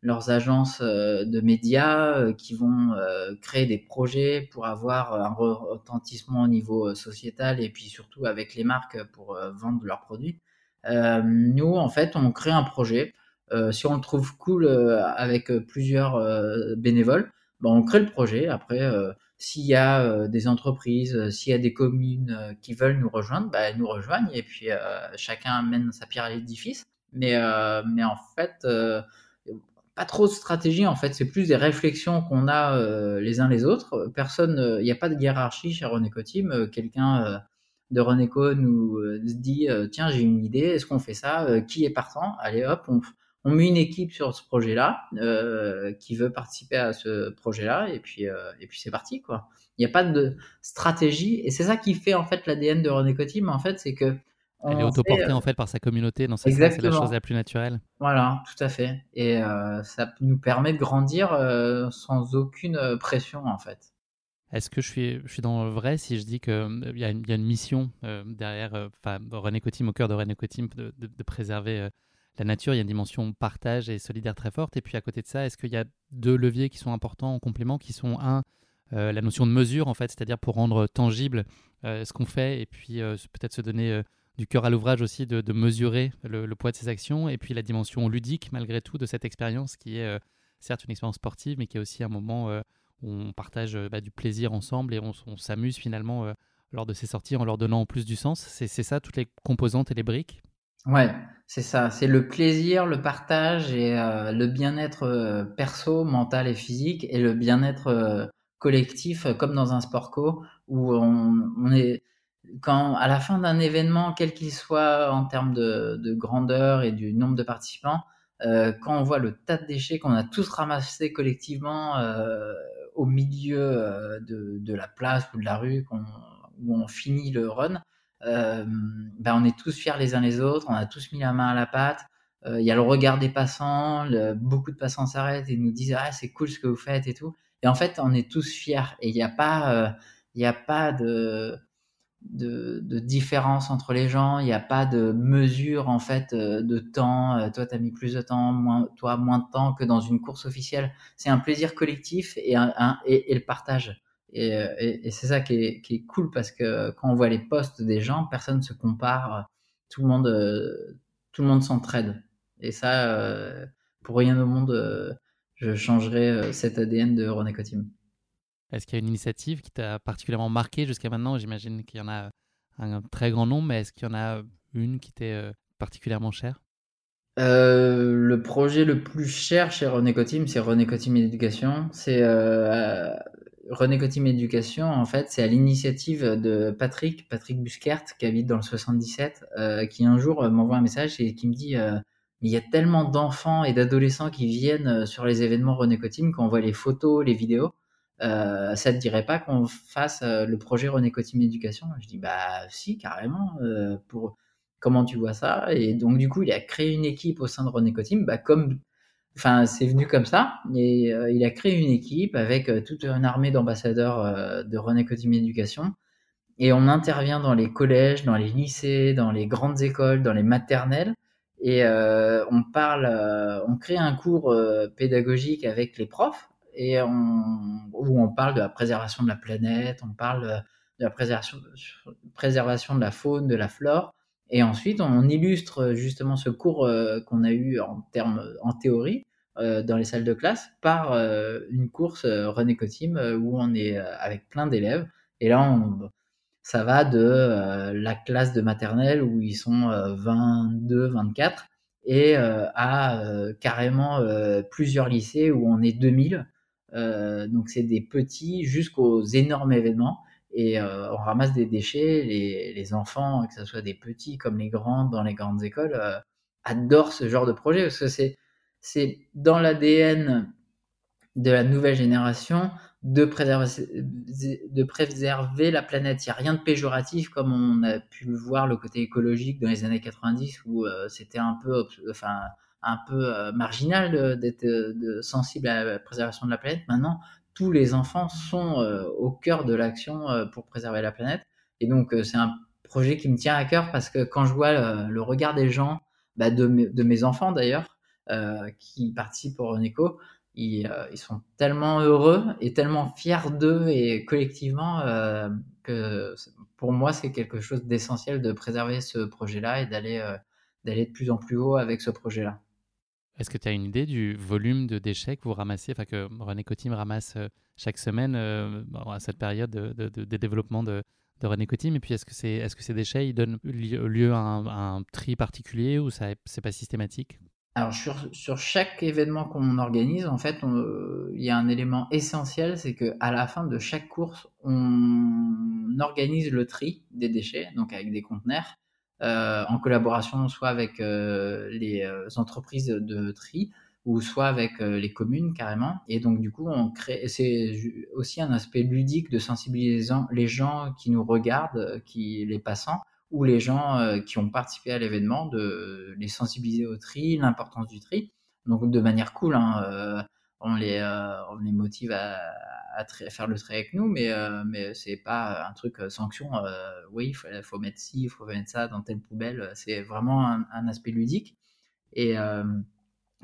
leurs agences de médias qui vont créer des projets pour avoir un retentissement au niveau sociétal et puis surtout avec les marques pour vendre leurs produits. Euh, nous, en fait, on crée un projet. Euh, si on le trouve cool euh, avec plusieurs bénévoles, ben, on crée le projet. Après, s'il y a des entreprises, s'il y a des communes qui veulent nous rejoindre, bah, elles nous rejoignent et puis chacun amène sa pierre à l'édifice. Mais, mais en fait, pas trop de stratégie en fait, c'est plus des réflexions qu'on a les uns les autres. Personne, il n'y a pas de hiérarchie chez René Team. Quelqu'un de Renéco nous euh, dit euh, tiens j'ai une idée, est-ce qu'on fait ça euh, Qui est partant? Allez hop, on, on, met une équipe sur ce projet-là qui veut participer à ce projet-là et puis et puis c'est parti quoi. Il n'y a pas de stratégie et c'est ça qui fait en fait l'ADN de Renéco Team en fait, c'est que elle est autoportée en fait par sa communauté, dans c'est la chose la plus naturelle. Voilà, tout à fait. Et ça nous permet de grandir sans aucune pression en fait. Est-ce que je suis, dans le vrai si je dis qu'il euh, y, a une, mission euh, derrière euh, René Cotim, au cœur de René Cotim, de, préserver la nature Il y a une dimension partage et solidaire très forte. Et puis à côté de ça, est-ce qu'il y a deux leviers qui sont importants en complément, qui sont un, la notion de mesure, en fait, c'est-à-dire pour rendre tangible ce qu'on fait, et puis peut-être se donner du cœur à l'ouvrage aussi de, mesurer le, le, poids de ses actions, et puis la dimension ludique, malgré tout, de cette expérience qui est certes une expérience sportive, mais qui est aussi un moment on partage euh, bah, du plaisir ensemble et on, s'amuse finalement euh, lors de ces sorties en leur donnant en plus du sens. C'est ça, toutes les composantes et les briques? Ouais, c'est ça. C'est le plaisir, le partage et euh, le bien-être perso, mental et physique et le bien-être collectif, comme dans un sport co, où on, est quand à la fin d'un événement, quel qu'il soit en termes de, de, grandeur et du nombre de participants, quand on voit le tas de déchets qu'on a tous ramassés collectivement au milieu euh, de, de, la place ou de la rue, où on finit le run, ben on est tous fiers les uns les autres, on a tous mis la main à la pâte. Il y a le regard des passants, beaucoup de passants s'arrêtent et nous disent ah c'est cool ce que vous faites et tout. Et en fait, on est tous fiers et il n'y a pas, il n'y a pas de de, différence entre les gens, il n'y a pas de mesure en fait euh, de temps. Euh, toi, tu as mis plus de temps, toi, moins de temps que dans une course officielle. C'est un plaisir collectif et, et, le partage. Et, euh, c'est ça qui est, cool parce que quand on voit les posts des gens, personne ne se compare, tout le monde, tout le monde s'entraide. Et ça, pour rien au monde, je changerais cet ADN de René Cotim. Est-ce qu'il y a une initiative qui t'a particulièrement marqué jusqu'à maintenant? J'imagine qu'il y en a un très grand nombre, mais est-ce qu'il y en a une qui t'est euh, particulièrement chère? Euh, le projet le plus cher chez René Cotim, c'est René Cotim Éducation. C'est euh, René Cotim Éducation, en fait, c'est à l'initiative de Patrick, Patrick Busquert, qui habite dans le 77, qui un jour m'envoie un message et qui me dit il y a tellement d'enfants et d'adolescents qui viennent sur les événements René Cotim, quand on voit les photos, les vidéos, euh, ça te dirait pas qu'on fasse euh, le projet René Cotim Éducation? Je dis bah si carrément. Euh, pour comment tu vois ça? Et donc du coup il a créé une équipe au sein de René Cotim, bah comme enfin c'est venu comme ça. Et il a créé une équipe avec toute une armée d'ambassadeurs de René Cotim Éducation. Et on intervient dans les collèges, dans les lycées, dans les grandes écoles, dans les maternelles. Et on parle, on crée un cours pédagogique avec les profs et on, où on parle de la préservation de la planète, on parle de la préservation, préservation de la faune, de la flore. Et ensuite, on illustre justement ce cours euh, qu'on a eu en termes en théorie euh, dans les salles de classe par euh, une course René Cotim où on est avec plein d'élèves. Et là, ça va de la classe de maternelle où ils sont 22, 24 et à carrément plusieurs lycées où on est 2000 euh, donc c'est des petits jusqu'aux énormes événements et euh, on ramasse des déchets. Les, enfants, que ce soit des petits comme les grands dans les grandes écoles, euh, adorent ce genre de projet parce que c'est dans l'ADN de la nouvelle génération de préserver, de préserver la planète. Il n'y a rien de péjoratif comme on a pu voir le côté écologique dans les années 90 où c'était un peu, enfin, un peu euh, marginal d'être euh, sensible à la préservation de la planète. Maintenant, tous les enfants sont euh, au cœur de l'action pour préserver la planète. Et donc, c'est un projet qui me tient à cœur parce que quand je vois le, regard des gens, bah, de, mes, enfants d'ailleurs, qui participent au Renéco, ils, ils, sont tellement heureux et tellement fiers d'eux et collectivement que pour moi, c'est quelque chose d'essentiel de préserver ce projet-là et d'aller d'aller de plus en plus haut avec ce projet-là. Est-ce que tu as une idée du volume de déchets que vous ramassez, enfin que René Cotim ramasse euh, chaque semaine euh, à cette période de, développement de, René Cotim? Et puis est-ce que, ces déchets donnent lieu à un, tri particulier ou ça c'est pas systématique? Alors sur, chaque événement qu'on organise, en fait, il y a un élément essentiel, c'est que à la fin de chaque course, on organise le tri des déchets, donc avec des conteneurs, euh, en collaboration soit avec euh, les euh, entreprises de tri ou soit avec les communes carrément. Et donc du coup, on crée. C'est aussi un aspect ludique de sensibiliser les gens qui nous regardent, qui les passants ou les gens qui ont participé à l'événement, de les sensibiliser au tri, l'importance du tri. Donc de manière cool, hein, on les on les motive à, à, faire le trait avec nous, mais, euh, mais c'est pas un truc euh, sanction. Euh, oui, il faut, faut, mettre ci, il faut mettre ça dans telle poubelle. C'est vraiment un, aspect ludique. Et,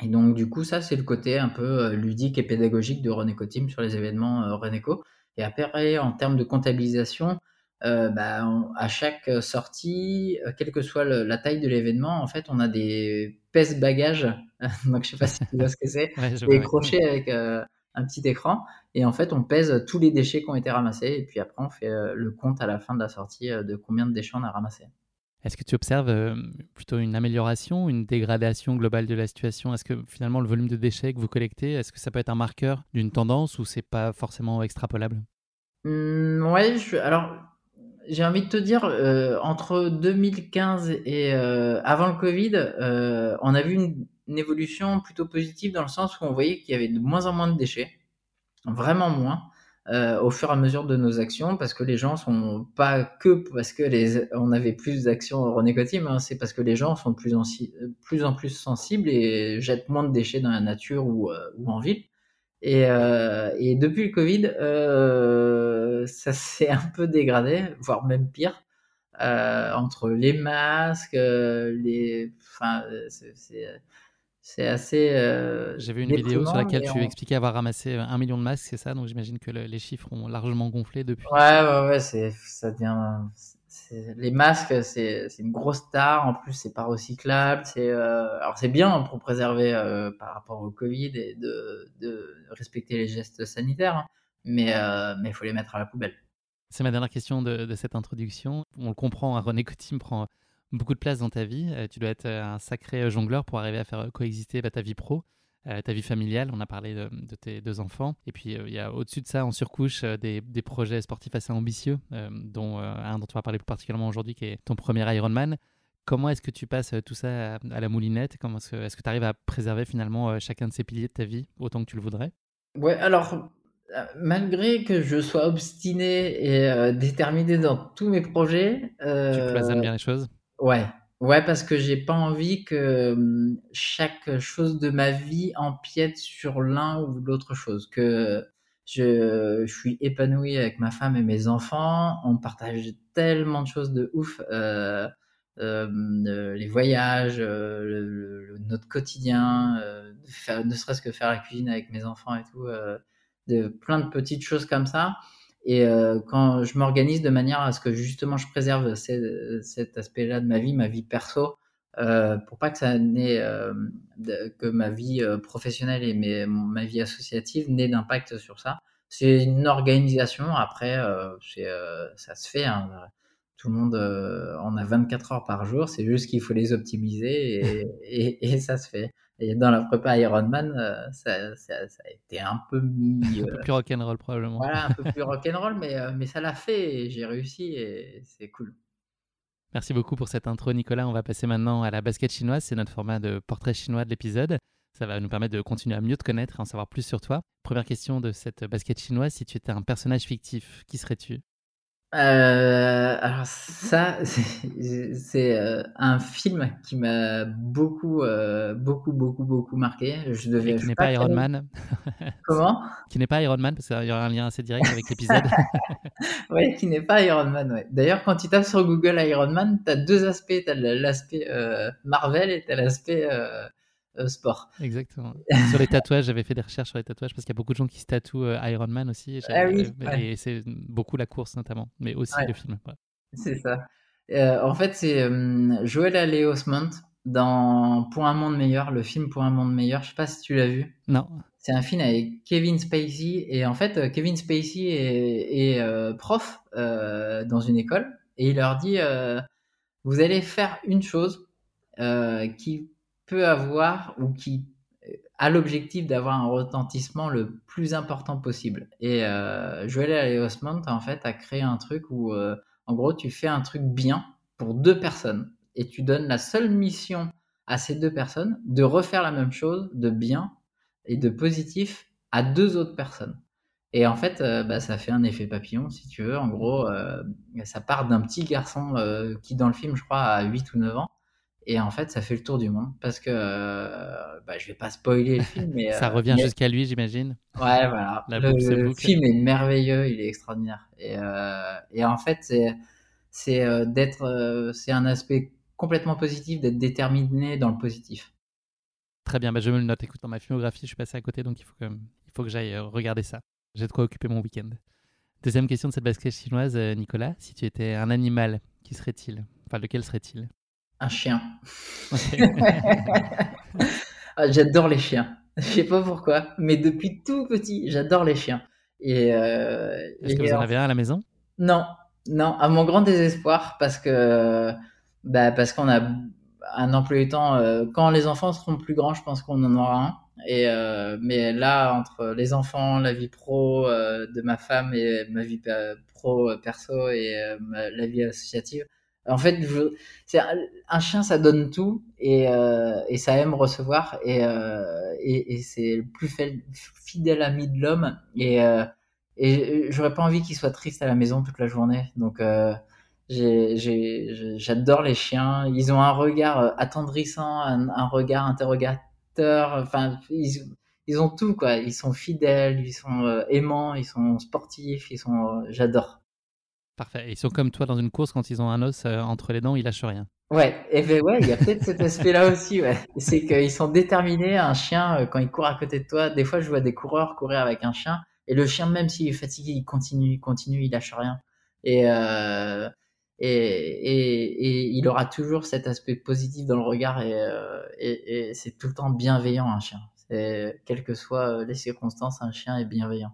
et, donc, du coup, ça, c'est le côté un peu ludique et pédagogique de Renéco Team sur les événements Renéco. Et après, en termes de comptabilisation, bah, à chaque sortie, quelle que soit la taille de l'événement, en fait, on a des pèse-bagages. donc, je sais pas si tu vois ce que c'est. des crochets avec un petit écran. Et en fait, on pèse tous les déchets qui ont été ramassés. Et puis après, on fait euh, le compte à la fin de la sortie euh, de combien de déchets on a ramassés. Est-ce que tu observes euh, plutôt une amélioration, une dégradation globale de la situation? Est-ce que finalement le volume de déchets que vous collectez, est-ce que ça peut être un marqueur d'une tendance ou c'est pas forcément extrapolable? Mmh, Ouais, alors j'ai envie de te dire, entre 2015 et avant le Covid, on a vu une, une, évolution plutôt positive dans le sens où on voyait qu'il y avait de moins en moins de déchets vraiment moins. euh, au fur et à mesure de nos actions parce que les gens sont pas que parce que les on avait plus d'actions René mais c'est parce que les gens sont plus en, plus en plus sensibles et jettent moins de déchets dans la nature ou, euh, ou en ville. Et, euh, et depuis le Covid, euh, ça s'est un peu dégradé, voire même pire, euh, entre les masques, les, enfin, c'est assez. J'ai vu une vidéo sur laquelle tu expliquais avoir ramassé un million de masques, c'est ça? Donc j'imagine que les chiffres ont largement gonflé depuis. Ouais, ouais, ouais, ça devient. Les masques, c'est, une grosse star. En plus, c'est pas recyclable. C'est, euh, alors c'est bien pour préserver euh, par rapport au Covid et de, respecter les gestes sanitaires, hein. mais mais il faut les mettre à la poubelle. C'est ma dernière question de, de, cette introduction. On le comprend, hein, René Cotim prend beaucoup de place dans ta vie. Euh, tu dois être euh, un sacré euh, jongleur pour arriver à faire coexister bah, ta vie pro, ta vie familiale. On a parlé de, tes deux enfants. Et puis, il y a au-dessus de ça, en surcouche, des, projets sportifs assez ambitieux, dont un dont tu vas parler plus particulièrement aujourd'hui, qui est ton premier Ironman. Comment est-ce que tu passes tout ça à, la moulinette? Comment est-ce que tu arrives à préserver finalement chacun de ces piliers de ta vie autant que tu le voudrais? Ouais, alors malgré que je sois obstiné et déterminé dans tous mes projets. Euh, tu cloisonnes bien les choses? Ouais, ouais, parce que j'ai pas envie que chaque chose de ma vie empiète sur l'un ou l'autre chose. Que je, je, suis épanoui avec ma femme et mes enfants. On partage tellement de choses de ouf. Euh, euh, les voyages, euh, notre quotidien, euh, faire, ne serait-ce que faire la cuisine avec mes enfants et tout, euh, de plein de petites choses comme ça. Et euh, quand je m'organise de manière à ce que justement je préserve cet aspect-là de ma vie, ma vie perso, euh, pour pas que ça n'ait euh, que ma vie euh, professionnelle et mes, ma vie associative n'aient d'impact sur ça. C'est une organisation. Après, ça se fait. Hein. Tout le monde en a 24 heures par jour. C'est juste qu'il faut les optimiser et, et, et ça se fait. Et dans la prépa Ironman, euh, ça, ça, a été un peu mis. un peu euh, plus rock'n'roll probablement. Voilà, un peu plus rock'n'roll, mais, euh, mais ça l'a fait et j'ai réussi et c'est cool. Merci beaucoup pour cette intro, Nicolas. On va passer maintenant à la basket chinoise. C'est notre format de portrait chinois de l'épisode. Ça va nous permettre de continuer à mieux te connaître et en savoir plus sur toi. Première question de cette basket chinoise si tu étais un personnage fictif, qui serais-tu? Euh, alors ça, c'est euh, un film qui m'a beaucoup, euh, beaucoup, beaucoup, beaucoup marqué. Je devais. qui n'est pas, Iron Man. Comment? Qui n'est pas Iron Man parce qu'il y aura un lien assez direct avec l'épisode. oui, qui n'est pas Iron Man. Ouais. D'ailleurs, quand tu tapes sur Google Iron Man, tu as deux aspects. Tu as l'aspect Marvel et tu as l'aspect euh, sport. Exactement. sur les tatouages, j'avais fait des recherches sur les tatouages parce qu'il y a beaucoup de gens qui se tatouent euh, Iron Man aussi. Et, ah et c'est beaucoup la course notamment, mais aussi le film. C'est ça. Euh, en fait, c'est Joël Allé Osment dans Pour un monde meilleur, le film Pour un monde meilleur. Je sais pas si tu l'as vu. Non. C'est un film avec Kevin Spacey et en fait, Kevin Spacey est, est prof dans une école et il leur dit vous allez faire une chose qui peut avoir ou qui a l'objectif d'avoir un retentissement le plus important possible. Et euh, Joel Osmond, en fait, a créé un truc où, euh, en gros, tu fais un truc bien pour deux personnes et tu donnes la seule mission à ces deux personnes de refaire la même chose de bien et de positif à deux autres personnes. Et en fait, euh, bah, ça fait un effet papillon, si tu veux. En gros, euh, ça part d'un petit garçon euh, qui, dans le film, je crois, a 8 ou 9 ans, et en fait, ça fait le tour du monde parce que euh, bah, je vais pas spoiler le film, mais ça revient jusqu'à lui, j'imagine. Ouais, voilà. le, film est merveilleux, il est extraordinaire. Et, euh, et en fait, c'est c'est euh, d'être, euh, c'est un aspect complètement positif, d'être déterminé dans le positif. Très bien, bah, je me le note. Écoute, dans ma filmographie, je suis passé à côté, donc il faut que, il faut que j'aille regarder ça. J'ai de quoi occuper mon week-end. Deuxième question de cette basket chinoise, Nicolas. Si tu étais un animal, qui serait-il? Enfin, lequel serait-il? Un chien. Ah, j'adore les chiens. Je sais pas pourquoi, mais depuis tout petit, j'adore les chiens. Et euh, est-ce que vous en avez un à la maison? Non, non, à mon grand désespoir, parce que bah, parce qu'on a un emploi du temps. Euh, quand les enfants seront plus grands, je pense qu'on en aura un. Et euh, mais là, entre les enfants, la vie pro de ma femme et ma vie pro perso et la vie associative, en fait, c'est un, chien, ça donne tout et, euh, et ça aime recevoir et, euh, et, c'est le plus fidèle ami de l'homme et, euh, et j'aurais pas envie qu'il soit triste à la maison toute la journée. Donc j'adore les chiens. Ils ont un regard attendrissant, un, regard interrogateur. Enfin, ils, ils, ont tout quoi. Ils sont fidèles, ils sont aimants, ils sont sportifs, ils sont. j'adore. Ils sont comme toi dans une course quand ils ont un os entre les dents, ils lâchent rien. Ouais, et ben ouais, il y a peut-être cet aspect-là aussi. C'est qu'ils sont déterminés. Un chien, quand il court à côté de toi, des fois je vois des coureurs courir avec un chien, et le chien, même s'il est fatigué, il continue, il continue, il lâche rien. Et, euh, et, et, il aura toujours cet aspect positif dans le regard euh, et c'est tout le temps bienveillant un chien. Quelles que soient les circonstances, un chien est bienveillant.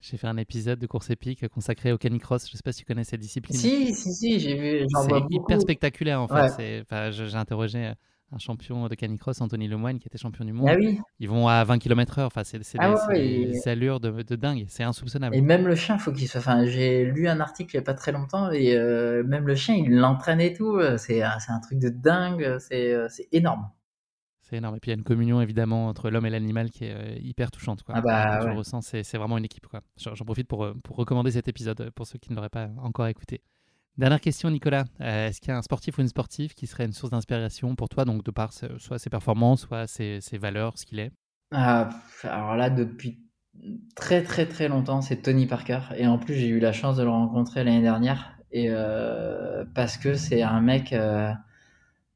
J'ai fait un épisode de course épique consacré au canicross. Je ne sais pas si tu connais cette discipline. Si, si, si, j'ai vu. C'est hyper spectaculaire en fait. Enfin, j'ai interrogé un champion de canicross, Anthony Lemoine, qui était champion du monde. Ah oui. Ils vont à 20 km/h. Enfin, c'est ah des, allures de, de dingue. C'est insoupçonnable. Et même le chien, faut qu'il soit. Enfin, j'ai lu un article il n'y a pas très longtemps et euh, même le chien, il l'entraîne et tout. C'est un truc de dingue. C'est énorme. C'est énorme. Et puis il y a une communion évidemment entre l'homme et l'animal qui est euh, hyper touchante. Quoi. Ah bah, Je le ressens, c'est vraiment une équipe. J'en profite pour, euh, pour recommander cet épisode pour ceux qui ne l'auraient pas encore écouté. Dernière question, Nicolas. Euh, est-ce qu'il y a un sportif ou une sportive qui serait une source d'inspiration pour toi, donc de par soit ses performances, soit ses, ses valeurs, ce qu'il est? Ah, Alors là, depuis très très très longtemps, c'est Tony Parker. Et en plus, j'ai eu la chance de le rencontrer l'année dernière. Et euh, parce que c'est un mec euh,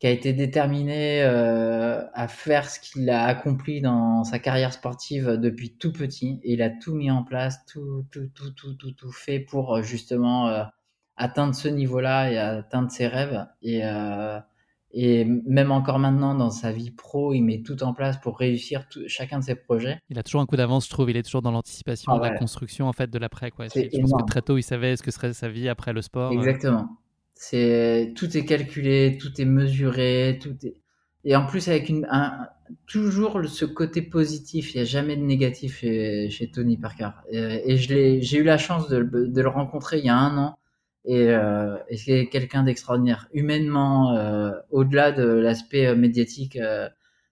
qui a été déterminé euh, à faire ce qu'il a accompli dans sa carrière sportive depuis tout petit. Et il a tout mis en place, tout tout tout tout tout, tout fait pour justement atteindre ce niveau-là et atteindre ses rêves. Et, euh, et même encore maintenant, dans sa vie pro, il met tout en place pour réussir chacun de ses projets. Il a toujours un coup d'avance, je trouve. Il est toujours dans l'anticipation, de la construction en fait de l'après. Quoi. Je, pense que très tôt, il savait ce que serait sa vie après le sport. Exactement. C'est tout est calculé, tout est mesuré, tout est et en plus avec une un, toujours ce côté positif. Il n'y a jamais de négatif chez, chez Tony Parker. Et, et je j'ai eu la chance de, de, le rencontrer il y a un an et, euh, et c'est quelqu'un d'extraordinaire humainement euh, au-delà de l'aspect euh, médiatique euh,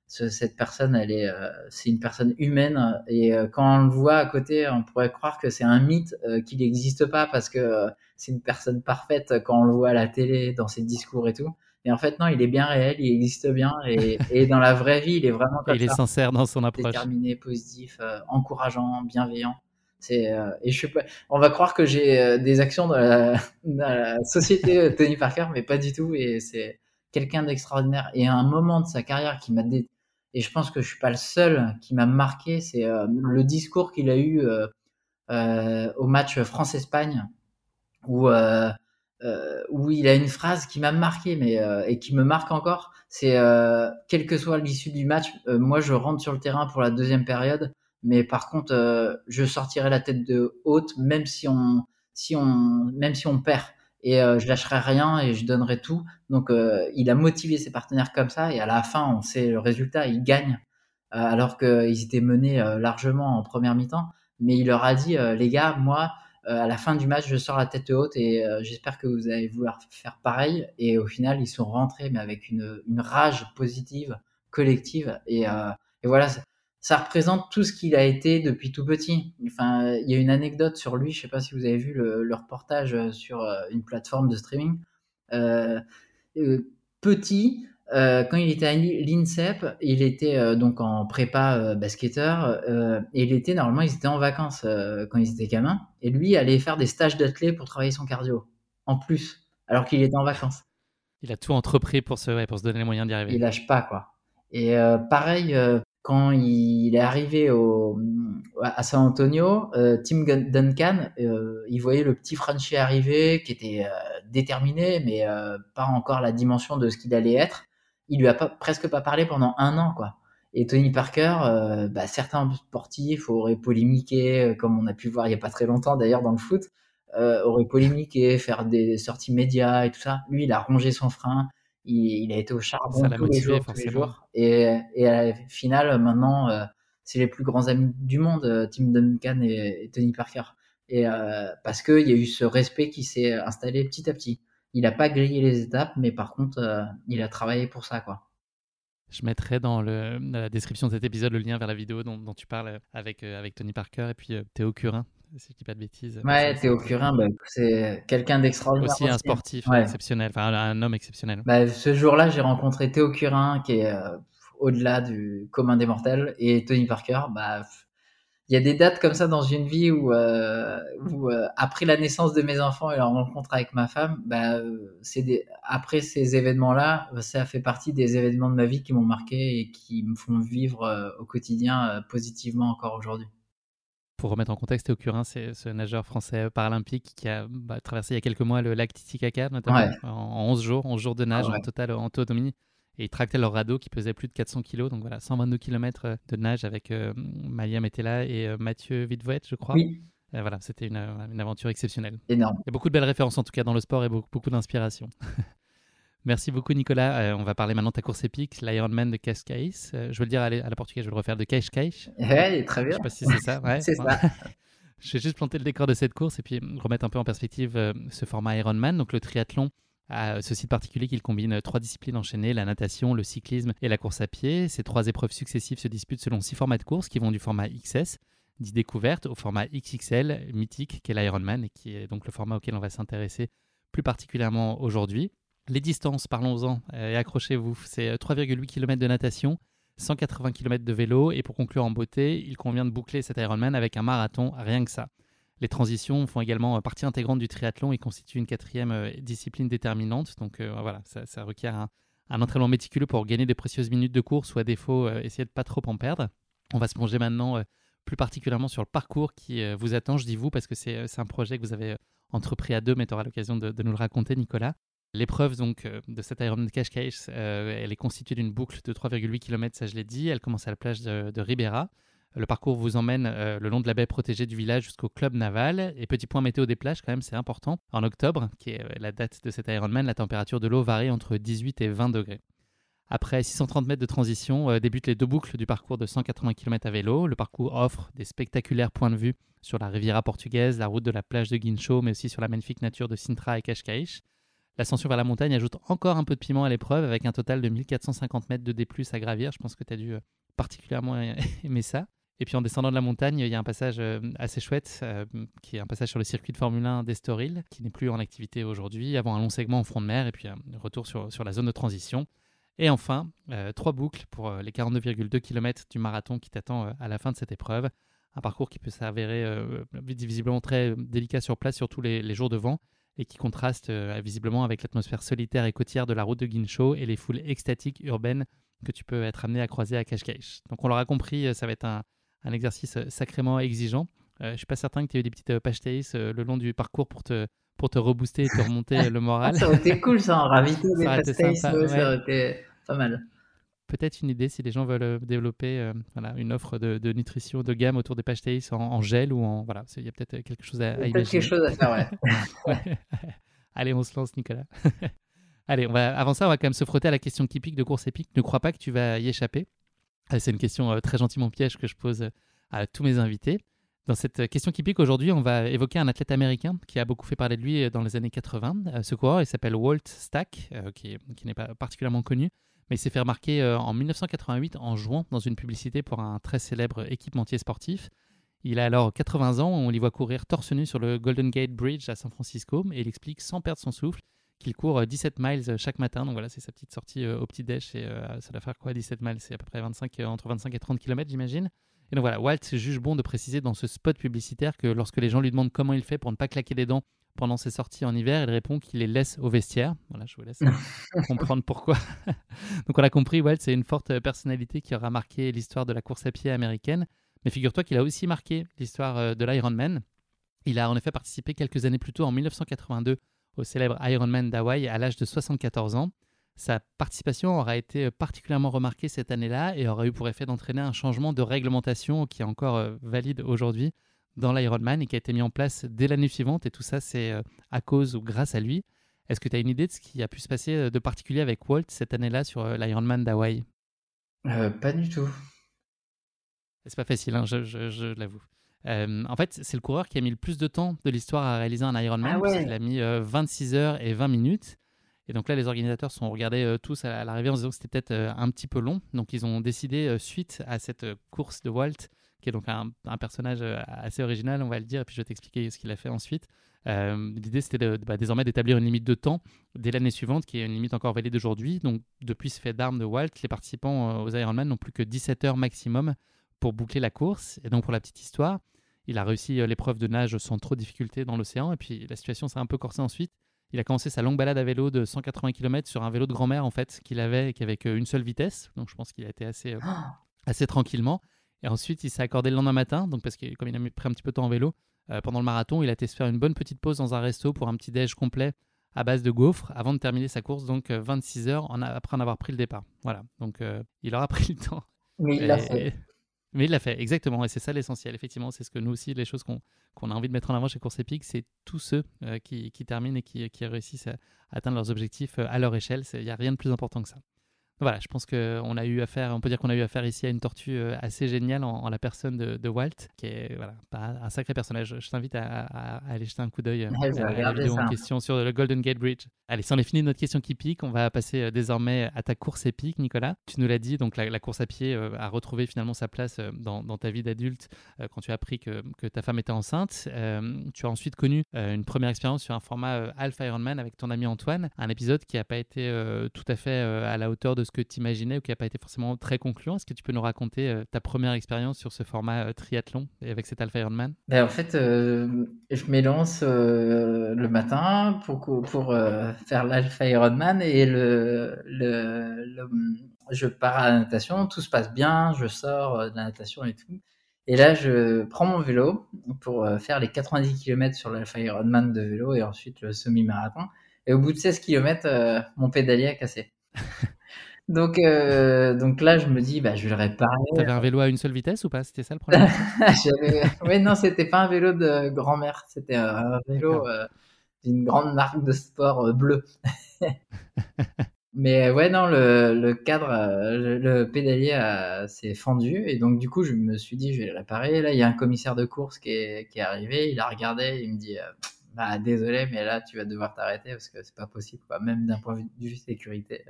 cette personne elle est euh, c'est une personne humaine et quand on le voit à côté on pourrait croire que c'est un mythe qu'il n'existe pas parce que c'est une personne parfaite quand on le voit à la télé dans ses discours et tout et en fait non il est bien réel il existe bien et, et dans la vraie vie il est vraiment comme il est sincère dans son approche déterminé positif encourageant bienveillant c'est euh, et je suis pas. On va croire que j'ai euh, des actions dans la, société Tony Parker, mais pas du tout. Et c'est quelqu'un d'extraordinaire. Et à un moment de sa carrière qui m'a dé... et je pense que je suis pas le seul qui m'a marqué, c'est euh, le discours qu'il a eu au match France-Espagne où où il a une phrase qui m'a marqué, mais et qui me marque encore. C'est quelle que soit l'issue du match, moi je rentre sur le terrain pour la deuxième période mais par contre, euh, je sortirai la tête de haute, même si on, si on, même si on perd. Et euh, je lâcherai rien et je donnerai tout. Donc, euh, il a motivé ses partenaires comme ça. Et à la fin, on sait le résultat, ils gagnent. alors qu'ils étaient menés largement en première mi-temps. Mais il leur a dit, les gars, moi, à la fin du match, je sors la tête haute et j'espère que vous allez vouloir faire pareil. Et au final, ils sont rentrés, mais avec une, une rage positive, collective. Et, et voilà, ça représente tout ce qu'il a été depuis tout petit. Enfin, il y a une anecdote sur lui, je sais pas si vous avez vu le, reportage euh, sur euh, une plateforme de streaming. Euh, petit, quand il était à l'INSEP, il était donc en prépa basketteur et il était normalement ils étaient en vacances quand ils étaient gamins et lui allait faire des stages d'athlète pour travailler son cardio en plus alors qu'il était en vacances. Il a tout entrepris pour se, pour se donner les moyens d'y arriver. Il lâche pas quoi. Et pareil, quand il est arrivé au, à San Antonio, euh, Tim Duncan, euh, il voyait le petit Frenchie arriver, qui était euh, déterminé, mais pas encore la dimension de ce qu'il allait être. Il lui a presque pas parlé pendant un an, quoi. Et Tony Parker, bah, certains sportifs auraient polémiqué, comme on a pu voir il y a pas très longtemps d'ailleurs dans le foot, auraient polémiqué, faire des sorties médias et tout ça. Lui, il a rongé son frein il, a été au charbon tous, les jours, tous les jours. Et, et à la finale, maintenant, euh, c'est les plus grands amis du monde, euh, Tim Duncan et, Tony Parker. Et euh, parce qu'il y a eu ce respect qui s'est installé petit à petit. Il n'a pas grillé les étapes, mais par contre, il a travaillé pour ça, quoi. Je mettrai dans, le, la description de cet épisode le lien vers la vidéo dont, tu parles avec, avec Tony Parker et puis Théo Curin, si je dis pas de bêtises. Ouais, Théo Curin, bah, c'est quelqu'un d'extraordinaire. Aussi, un sportif exceptionnel, enfin un homme exceptionnel. Bah, ce jour-là, j'ai rencontré Théo Curin, qui est au-delà du commun des mortels, et Tony Parker. Bah, il y a des dates comme ça dans une vie où, euh, où euh, après la naissance de mes enfants et leur rencontre avec ma femme, bah, euh, des, après ces événements-là, ça fait partie des événements de ma vie qui m'ont marqué et qui me font vivre au quotidien positivement encore aujourd'hui. Pour remettre en contexte, Théo Curin, c'est ce nageur français paralympique qui a bah, traversé il y a quelques mois le lac Titicaca, notamment en 11 jours, 11 jours de nage ah en total en autonomie et ils tractaient leur radeau qui pesait plus de 400 kg. Donc voilà, 122 km euh, de nage avec euh, Malia Metella et euh, Mathieu Vidvoet, je crois. Oui. voilà, c'était une, aventure exceptionnelle. Énorme. Il y a beaucoup de belles références en tout cas dans le sport et beaucoup, beaucoup d'inspiration. Merci beaucoup Nicolas. on va parler maintenant de ta course épique, l'Ironman de Cascais. je vais le dire à la, portugaise, je vais le refaire de Cascais. Oui, très bien. Je sais pas si c'est ça. Ouais, c'est ça. je vais juste planter le décor de cette course et puis remettre un peu en perspective ce format Ironman. Donc le triathlon, à ce site particulier qu'il combine trois disciplines enchaînées, la natation, le cyclisme et la course à pied. Ces trois épreuves successives se disputent selon six formats de course qui vont du format XS, dit découverte, au format XXL, mythique, qui est l'Ironman, et qui est donc le format auquel on va s'intéresser plus particulièrement aujourd'hui. Les distances, parlons-en, euh, et accrochez-vous, c'est 3,8 km de natation, 180 km de vélo, et pour conclure en beauté, il convient de boucler cet Ironman avec un marathon, rien que ça. Les transitions font également euh, partie intégrante du triathlon et constituent une quatrième euh, discipline déterminante. Donc euh, voilà, ça, requiert un, entraînement méticuleux pour gagner des précieuses minutes de course ou à défaut essayer de pas trop en perdre. On va se plonger maintenant plus particulièrement sur le parcours qui vous attend. Je dis vous parce que c'est un projet que vous avez entrepris à deux, mais tu auras l'occasion de, nous le raconter, Nicolas. L'épreuve donc de cette Ironman Cash Cache, elle est constituée d'une boucle de 3,8 km, ça je l'ai dit. Elle commence à la plage de, de Ribera. Le parcours vous emmène euh, le long de la baie protégée du village jusqu'au club naval. Et petit point météo des plages, quand même, c'est important. En octobre, qui est euh, la date de cet Ironman, la température de l'eau varie entre 18 et 20 degrés. Après 630 mètres de transition, euh, débutent les deux boucles du parcours de 180 km à vélo. Le parcours offre des spectaculaires points de vue sur la Riviera portugaise, la route de la plage de Guincho, mais aussi sur la magnifique nature de Sintra et Cascais. L'ascension vers la montagne ajoute encore un peu de piment à l'épreuve avec un total de 1450 mètres de D+, à gravir. Je pense que tu as dû particulièrement aimer ça. Et puis en descendant de la montagne, il y a un passage euh, assez chouette, euh, qui est un passage sur le circuit de Formule 1 d'Estoril, qui n'est plus en activité aujourd'hui, avant un long segment en front de mer, et puis un retour sur, sur la zone de transition. Et enfin, euh, trois boucles pour les 42,2 km du marathon qui t'attend à la fin de cette épreuve. Un parcours qui peut s'avérer visiblement très délicat sur place, surtout les, les jours de vent, et qui contraste visiblement avec l'atmosphère solitaire et côtière de la route de Guincho et les foules extatiques urbaines que tu peux être amené à croiser à Cascais. Donc on l'aura compris, ça va être un, un exercice euh, sacrément exigeant. Euh, je suis pas certain que tu aies eu des petites euh, euh, le long du parcours pour te, pour te rebooster et te remonter le moral. ça aurait été cool, ça, en ravito des ça aurait été pas mal. Peut-être une idée si les gens veulent développer voilà, une offre de, de, nutrition de gamme autour des pages en, en, gel ou en. Voilà, il y a peut-être quelque chose à, à imaginer. Quelque chose à faire, ouais. Allez, on se lance, Nicolas. Allez, on va, avant ça, on va quand même se frotter à la question typique de course épique. Ne crois pas que tu vas y échapper. C'est une question euh, très gentiment piège que je pose euh, à tous mes invités. Dans cette question qui pique aujourd'hui, on va évoquer un athlète américain qui a beaucoup fait parler de lui euh, dans les années 80. Ce coureur, il s'appelle Walt Stack, qui, n'est pas particulièrement connu, mais il s'est fait remarquer en 1988 en jouant dans une publicité pour un très célèbre équipementier sportif. Il a alors 80 ans, on l'y voit courir torse nu sur le Golden Gate Bridge à San Francisco, et il explique sans perdre son souffle qu'il court 17 euh, miles euh, chaque matin. Donc voilà, c'est sa petite sortie euh, au petit déj. Et ça doit faire quoi 17 miles? C'est à peu près 25, entre 25 et 30 km, j'imagine. Et donc voilà, Walt juge bon de préciser dans ce spot publicitaire que lorsque les gens lui demandent comment il fait pour ne pas claquer les dents pendant ses sorties en hiver, il répond qu'il les laisse au vestiaire. Voilà, je vous laisse comprendre pourquoi. donc on a compris, Walt, c'est une forte personnalité qui aura marqué l'histoire de la course à pied américaine. Mais figure-toi qu'il a aussi marqué l'histoire de l'Ironman. Il a en effet participé quelques années plus tôt, en 1982, au célèbre Ironman d'Hawaï à l'âge de 74 ans. Sa participation aura été particulièrement remarquée cette année-là et aura eu pour effet d'entraîner un changement de réglementation qui est encore euh, valide aujourd'hui dans l'Ironman et qui a été mis en place dès l'année suivante. Et tout ça, c'est euh, à cause ou grâce à lui. Est-ce que tu as une idée de ce qui a pu se passer euh, de particulier avec Walt cette année-là sur l'Ironman d'Hawaï? Pas du tout. C'est pas facile, hein, je l'avoue. Euh, en fait, c'est le coureur qui a mis le plus de temps de l'histoire à réaliser un Ironman. Ah Il a mis 26 euh, heures et 20 minutes. Et donc là, les organisateurs sont regardés euh, tous à l'arrivée en se disant que c'était peut-être un petit peu long. Donc ils ont décidé, suite à cette course de Walt, qui est donc un, personnage assez original, on va le dire, et puis je vais t'expliquer ce qu'il a fait ensuite. L'idée, c'était de, bah, désormais d'établir une limite de temps dès l'année suivante, qui est une limite encore valide d'aujourd'hui. Donc, depuis ce fait d'armes de Walt, les participants aux Ironman n'ont plus que 17 heures maximum pour boucler la course. Et donc, pour la petite histoire, il a réussi l'épreuve de nage sans trop de difficultés dans l'océan. Et puis, la situation s'est un peu corsée ensuite. Il a commencé sa longue balade à vélo de 180 km sur un vélo de grand-mère en fait qu'il avait et avec une seule vitesse. Donc je pense qu'il a été assez, euh, assez tranquillement. Et ensuite, il s'est accordé le lendemain matin, donc parce que comme il a pris un petit peu de temps en vélo euh, pendant le marathon, il a été se faire une bonne petite pause dans un resto pour un petit déj complet à base de gaufres avant de terminer sa course, donc 26 euh, heures en après en avoir pris le départ. Voilà, donc il aura pris le temps. Mais il l'a fait. Mais il l'a fait, exactement, et c'est ça l'essentiel. Effectivement, c'est ce que nous aussi, les choses qu'on a envie de mettre en avant chez Course Épique, c'est tous ceux euh, qui, terminent et qui, qui réussissent à atteindre leurs objectifs euh, à leur échelle. Il n'y a rien de plus important que ça. Voilà, je pense qu'on a eu affaire, on peut dire qu'on a eu affaire ici à une tortue euh, assez géniale en, la personne de, Walt, qui est voilà, un sacré personnage. Je t'invite à, aller jeter un coup d'œil à la vidéo en question sur le Golden Gate Bridge. Allez, si on est fini de notre question qui pique, on va passer désormais à ta course épique, Nicolas. Tu nous l'as dit, donc la, course à pied a retrouvé finalement sa place dans, ta vie d'adulte quand tu as appris que, que, ta femme était enceinte. tu as ensuite connu une première expérience sur un format Alpha Ironman avec ton ami Antoine, un épisode qui n'a pas été tout à fait à la hauteur de ce que tu imaginais ou qui n'a pas été forcément très concluant. Est-ce que tu peux nous raconter euh, ta première expérience sur ce format euh, triathlon et avec cet Alpha Ironman? Ben, En fait, euh, je m'élance le matin pour, pour faire l'Alpha Ironman et le, le, je pars à la natation, tout se passe bien, je sors de la natation et tout. Et là, je prends mon vélo pour faire les 90 km sur l'Alpha Ironman de vélo et ensuite le semi-marathon. Et au bout de 16 km, mon pédalier a cassé. Donc, euh, donc là, je me dis, bah, je vais le réparer. T'avais un vélo à une seule vitesse ou pas? C'était ça le problème? Oui, non, c'était pas un vélo de grand-mère, c'était un vélo euh, d'une grande marque de sport euh, bleu. Mais ouais, non, le, le cadre, le, pédalier s'est fendu et donc du coup, je me suis dit, je vais le réparer. Là, il y a un commissaire de course qui est, qui est arrivé, il a regardé, il me dit, bah désolé, mais là, tu vas devoir t'arrêter parce que c'est pas possible, quoi, même d'un point de vue sécurité.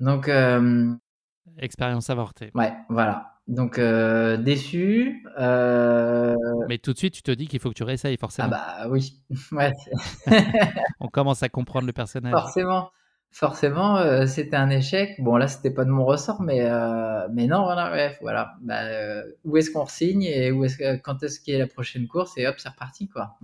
Donc. Euh, Expérience avortée. Ouais, voilà. Donc, euh, déçu. Euh, Mais tout de suite, tu te dis qu'il faut que tu réessayes, forcément. Ah, bah oui. ouais. On commence à comprendre le personnage. Forcément. Forcément, c'était un échec. Bon, là, c'était pas de mon ressort, mais, mais non, voilà. Ouais, voilà. Bah, où est-ce qu'on signe et où est-ce que, quand est-ce qu'il y a la prochaine course Et hop, c'est reparti, quoi.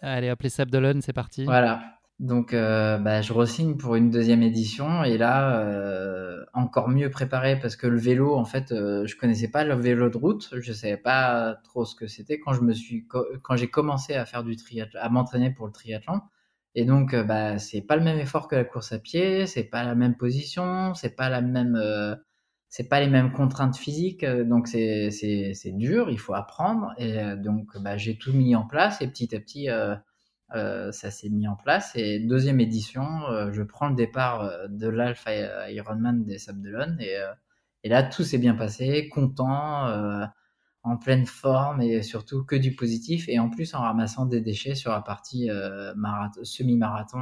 Allez, hop, les Sables c'est parti. Voilà. Donc, euh, bah, je resigne pour une deuxième édition. Et là, euh, encore mieux préparé parce que le vélo, en fait, euh, je connaissais pas le vélo de route, je savais pas trop ce que c'était quand je me suis, quand j'ai commencé à faire du triathlon, à m'entraîner pour le triathlon. Et donc, bah, c'est pas le même effort que la course à pied, c'est pas la même position, c'est pas la même, c'est pas les mêmes contraintes physiques, donc c'est c'est dur, il faut apprendre. Et donc bah, j'ai tout mis en place et petit à petit euh, ça s'est mis en place. Et deuxième édition, euh, je prends le départ euh, de l'Alpha Ironman des Sables d'Olonne. Et, et là, tout s'est bien passé, content, en pleine forme et surtout que du positif. Et en plus, en ramassant des déchets sur la partie semi-marathon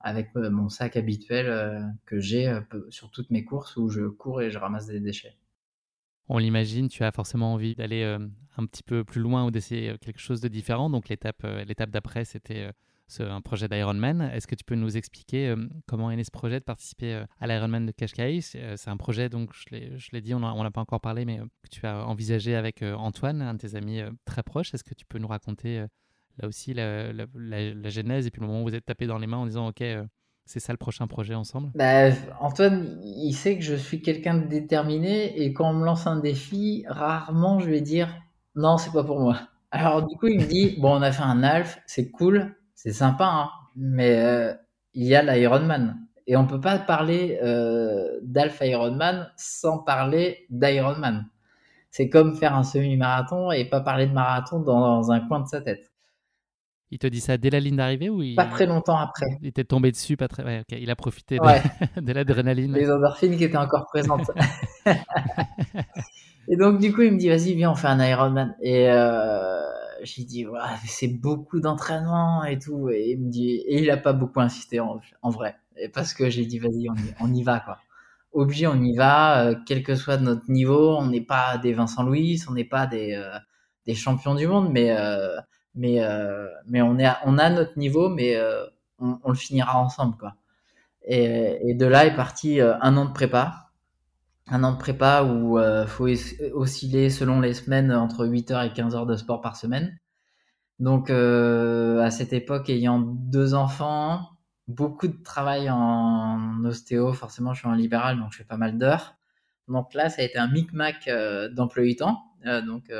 avec mon sac habituel que j'ai sur toutes mes courses où je cours et je ramasse des déchets on l'imagine, tu as forcément envie d'aller euh, un petit peu plus loin ou d'essayer euh, quelque chose de différent. Donc l'étape, euh, l'étape d'après, c'était un projet d'Ironman. Est-ce que tu peux nous expliquer comment est né ce projet de participer à l'Ironman de Cascais? C'est un projet, donc je l'ai dit, on n'a pas encore parlé, mais que tu as envisagé avec Antoine, un de tes amis très proches. Est-ce que tu peux nous raconter là aussi la, la, genèse? Et puis le moment où vous êtes tapé dans les mains en disant, OK, c'est ça le prochain projet ensemble? Bah, Antoine, il sait que je suis quelqu'un de déterminé et quand on me lance un défi, rarement je vais dire non, c'est pas pour moi. Alors du coup, il me dit bon, on a fait un Alf, c'est cool, c'est sympa, hein, mais euh, il y a l'Ironman et on peut pas parler euh, d'Alpha Ironman sans parler d'Ironman. C'est comme faire un semi-marathon et pas parler de marathon dans un coin de sa tête. Il te dit ça dès la ligne d'arrivée ou il... Pas très longtemps après. Il était tombé dessus, pas très. Ouais, Il a profité de, l'adrénaline. Les endorphines qui étaient encore présentes. et donc du coup, il me dit vas-y, viens, on fait un Ironman. Et euh, j'ai dit voilà, c'est beaucoup d'entraînement et tout. Et il me dit et il a pas beaucoup insisté en, vrai, et parce que j'ai dit vas-y, on y, on y va quoi. obligé, on y va, quel que soit notre niveau. On n'est pas des Vincent Louis, on n'est pas des, des champions du monde, mais, mais, mais on, est on a notre niveau, mais on, on, le finira ensemble. Quoi. Et, de là est parti un an de prépa un an de prépa où il euh, faut osciller selon les semaines entre 8 heures et 15 heures de sport par semaine. Donc euh, à cette époque, ayant deux enfants, beaucoup de travail en ostéo, forcément je suis en libéral, donc je fais pas mal d'heures. Donc là, ça a été un micmac euh, d'emploi du temps. donc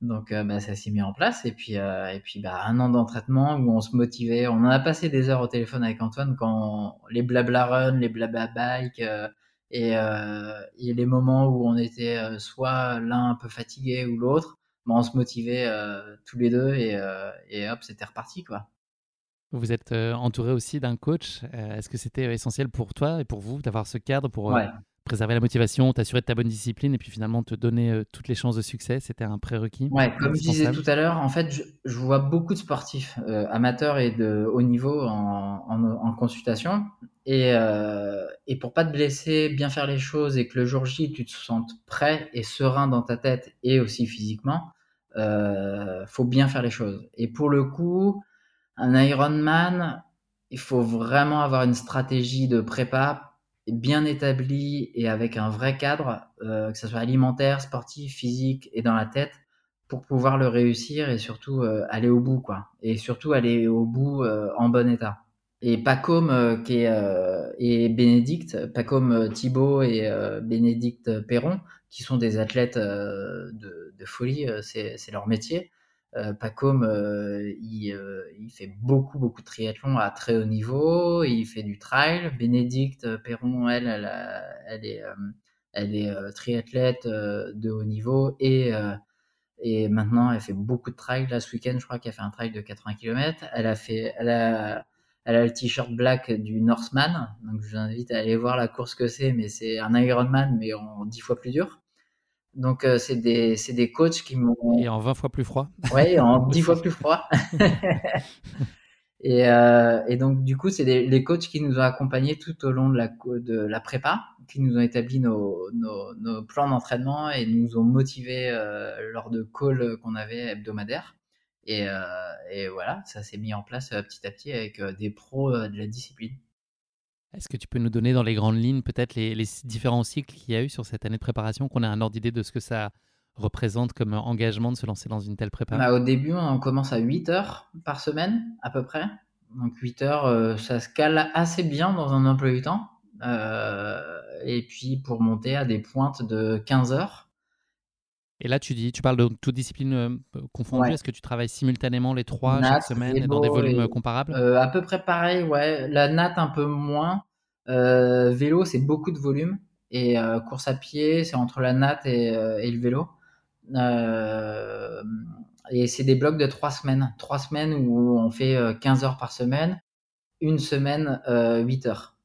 donc bah, ça s'est mis en place et puis et puis bah, un an d'entraînement où on se motivait. On en a passé des heures au téléphone avec Antoine quand les blabla run, les blabla bike et, euh, et les moments où on était euh, soit l'un un peu fatigué ou l'autre, ben on se motivait euh, tous les deux et, euh, et hop, c'était reparti quoi. Vous êtes entouré aussi d'un coach. Est-ce que c'était essentiel pour toi et pour vous d'avoir ce cadre pour ouais préserver la motivation, t'assurer de ta bonne discipline et puis finalement te donner euh, toutes les chances de succès, c'était un prérequis. Ouais, comme je disais tout à l'heure, en fait, je, vois beaucoup de sportifs euh, amateurs et de haut niveau en, en, consultation. Et, euh, et pour pas te blesser, bien faire les choses et que le jour J, tu te sentes prêt et serein dans ta tête et aussi physiquement, euh, faut bien faire les choses. Et pour le coup, un Ironman, il faut vraiment avoir une stratégie de prépa bien établi et avec un vrai cadre, euh, que ce soit alimentaire, sportif, physique et dans la tête, pour pouvoir le réussir et surtout euh, aller au bout, quoi. Et surtout aller au bout euh, en bon état. Et pas comme qui est, et Bénédicte, pas comme Thibaut et Bénédicte Perron, qui sont des athlètes de, folie, c'est leur métier. Euh, Pacom, euh, il, euh, il, fait beaucoup, beaucoup de triathlon à très haut niveau. Il fait du trail. Bénédicte Perron, elle, elle, elle est, elle est triathlète de haut niveau et, et maintenant elle fait beaucoup de trail. Là, ce week-end, je crois qu'elle a fait un trail de 80 km. Elle a fait, elle a, elle a le t-shirt black du Northman. Donc, je vous invite à aller voir la course que c'est, mais c'est un Ironman, mais en dix fois plus dur. Donc, euh, c'est des, des coachs qui m'ont. Et en 20 fois plus froid. Oui, en 10 fois plus froid. et, euh, et, donc, du coup, c'est les coachs qui nous ont accompagnés tout au long de la, de la prépa, qui nous ont établi nos, nos, nos plans d'entraînement et nous ont motivés euh, lors de calls qu'on avait hebdomadaires. Et, et voilà, ça s'est mis en place petit à petit avec des pros de la discipline. Est-ce que tu peux nous donner dans les grandes lignes peut-être les, différents cycles qu'il y a eu sur cette année de préparation, qu'on ait un ordre d'idée de ce que ça représente comme engagement de se lancer dans une telle préparation bah, Au début, on commence à 8 heures par semaine à peu près. Donc 8 heures, euh, ça se cale assez bien dans un emploi du temps. Euh, et puis pour monter à des pointes de 15 heures. Et là, tu dis, tu parles de toute discipline euh, confondue. Est-ce que tu travailles simultanément les trois chaque semaine et dans des volumes comparables? Euh, À peu près pareil, ouais. La natte un peu moins. Euh, vélo, c'est beaucoup de volume. Et course à pied, c'est entre la natte et, et le vélo. et c'est des blocs de trois semaines. Trois semaines où on fait 15 heures par semaine. Une semaine, 8 heures.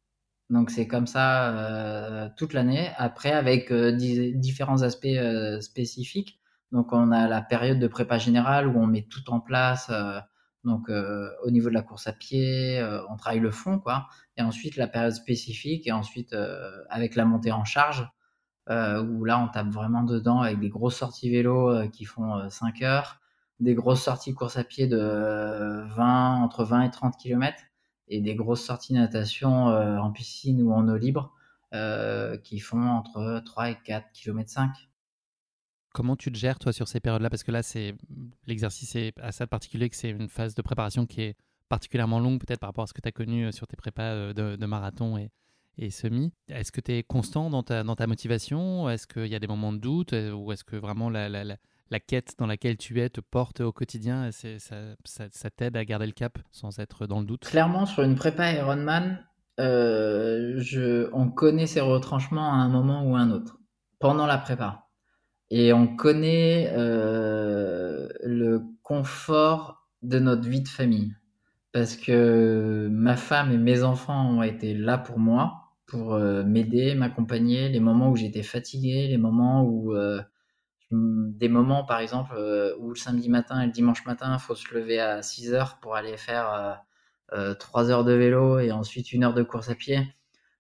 Donc c'est comme ça euh, toute l'année. Après, avec euh, différents aspects euh, spécifiques. Donc on a la période de prépa générale où on met tout en place. donc au niveau de la course à pied, on travaille le fond, quoi. Et ensuite la période spécifique et ensuite avec la montée en charge où là on tape vraiment dedans avec des grosses sorties vélo qui font 5 heures, des grosses sorties course à pied de 20 entre 20 et 30 km et des grosses sorties natation euh, en piscine ou en eau libre euh, qui font entre 3 et 4 km 5. Comment tu te gères toi sur ces périodes-là? Parce que là, c'est l'exercice est assez particulier, que c'est une phase de préparation qui est particulièrement longue, peut-être par rapport à ce que tu as connu euh, sur tes prépas de, marathon et, et semi. Est-ce que tu es constant dans ta, dans ta motivation? Est-ce qu'il y a des moments de doute? Ou est-ce que vraiment la quête dans laquelle tu es te porte au quotidien et ça, ça, t'aide à garder le cap sans être dans le doute? Clairement, sur une prépa Ironman, euh, je, on connaît ses retranchements à un moment ou à un autre, pendant la prépa. Et on connaît euh, le confort de notre vie de famille. Parce que ma femme et mes enfants ont été là pour moi, pour euh, m'aider, m'accompagner, les moments où j'étais fatigué, les moments où des moments, par exemple, euh, où le samedi matin et le dimanche matin, il faut se lever à 6 heures pour aller faire euh, 3 euh, heures de vélo et ensuite une heure de course à pied.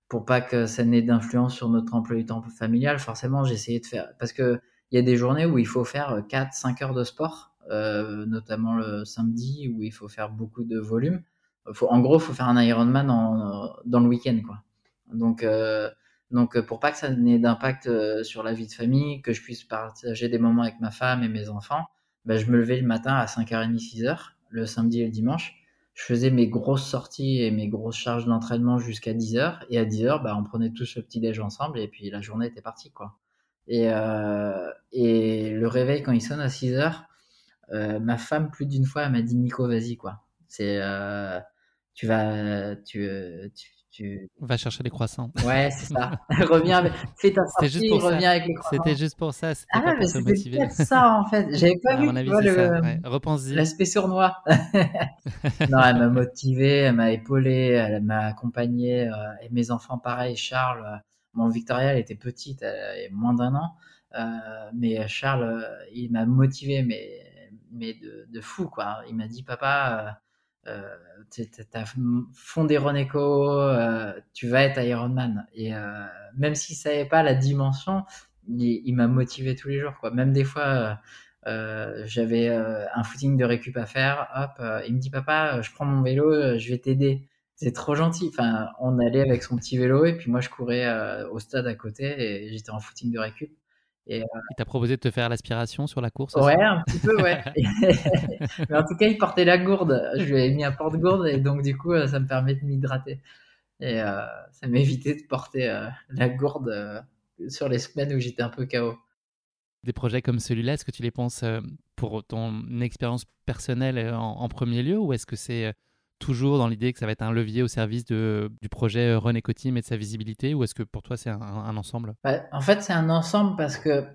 pour pas que ça n'ait d'influence sur notre emploi du temps familial, forcément, j'essayais de faire. Parce que il y a des journées où il faut faire 4-5 heures de sport, euh, notamment le samedi, où il faut faire beaucoup de volume. En gros, il faut faire un Ironman dans le week-end. Donc, euh, donc, pour pas que ça n'ait d'impact euh, sur la vie de famille, que je puisse partager des moments avec ma femme et mes enfants, bah, je me levais le matin à 5h30, 6h, le samedi et le dimanche je faisais mes grosses sorties et mes grosses charges d'entraînement jusqu'à 10 heures. Et à 10 heures, bah, on prenait tous le petit déj ensemble et puis la journée était partie, quoi. Et, euh, et le réveil, quand il sonne à 6 heures, euh, ma femme, plus d'une fois, elle m'a dit Nico, vas-y, quoi. C'est, euh, tu vas, tu, tu, tu... Va chercher les croissants. Ouais, c'est ça. reviens, avec... fais ta sortie, juste pour reviens ça. avec les croissants. C'était juste pour ça. Ah, pas pour c'était ça, en fait. J'avais pas vu. Ouais. L'aspect sournois. non, elle m'a motivé, elle m'a épaulé, elle m'a accompagné. euh, et mes enfants, pareil. Charles, euh, mon Victoria, elle était petite, elle avait moins d'un an. Euh, mais Charles, euh, il m'a motivé, mais, mais de, de fou, quoi. Il m'a dit, papa, euh, t'es- t'as fondé Roneco, euh, tu vas être Ironman. Et euh, même s'il savait pas la dimension, il, il m'a motivé tous les jours, quoi. Même des fois, euh, euh, j'avais euh, un footing de récup à faire, hop, il me dit, papa, je prends mon vélo, je vais t'aider. C'est trop gentil. Enfin, on allait avec son petit vélo et puis moi je courais au stade à côté et j'étais en footing de récup. Et euh, Il t'a proposé de te faire l'aspiration sur la course ouais, un petit peu, ouais. Mais en tout cas, il portait la gourde. Je lui avais mis un porte-gourde et donc du coup, euh, ça me permet de m'hydrater. Et euh, ça m'évitait de porter euh, la gourde sur les semaines où j'étais un peu KO. Des projets comme celui-là, est-ce que tu les penses pour ton expérience personnelle en, en premier lieu ou est-ce que c'est toujours dans l'idée que ça va être un levier au service du projet Eco Team et de sa visibilité ou est-ce que pour toi c'est un, ensemble? En fait, c'est un ensemble parce que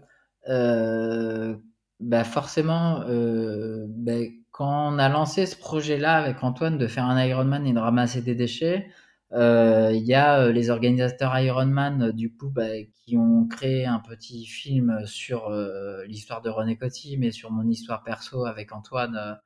euh, bah forcément, euh, bah, quand on a lancé ce projet-là avec Antoine de faire un Ironman et de ramasser des déchets, euh, il y a les organisateurs Ironman du coup bah, qui ont créé un petit film sur l'histoire de René Coty, mais sur mon histoire perso avec Antoine,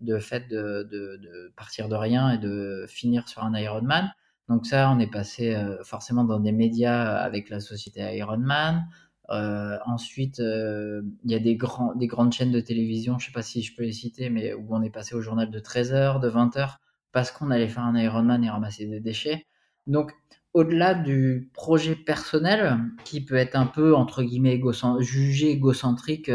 de fait de, partir de rien et de finir sur un Ironman. Donc ça, on est passé euh, forcément dans des médias avec la société Ironman. Euh, ensuite, euh, il y a des, grandes chaînes de télévision, je sais pas si je peux les citer, mais où on est passé au journal de 13h, de 20h, parce qu'on allait faire un Ironman et ramasser des déchets. Donc, au-delà du projet personnel, qui peut être un peu, entre guillemets, jugé égocentrique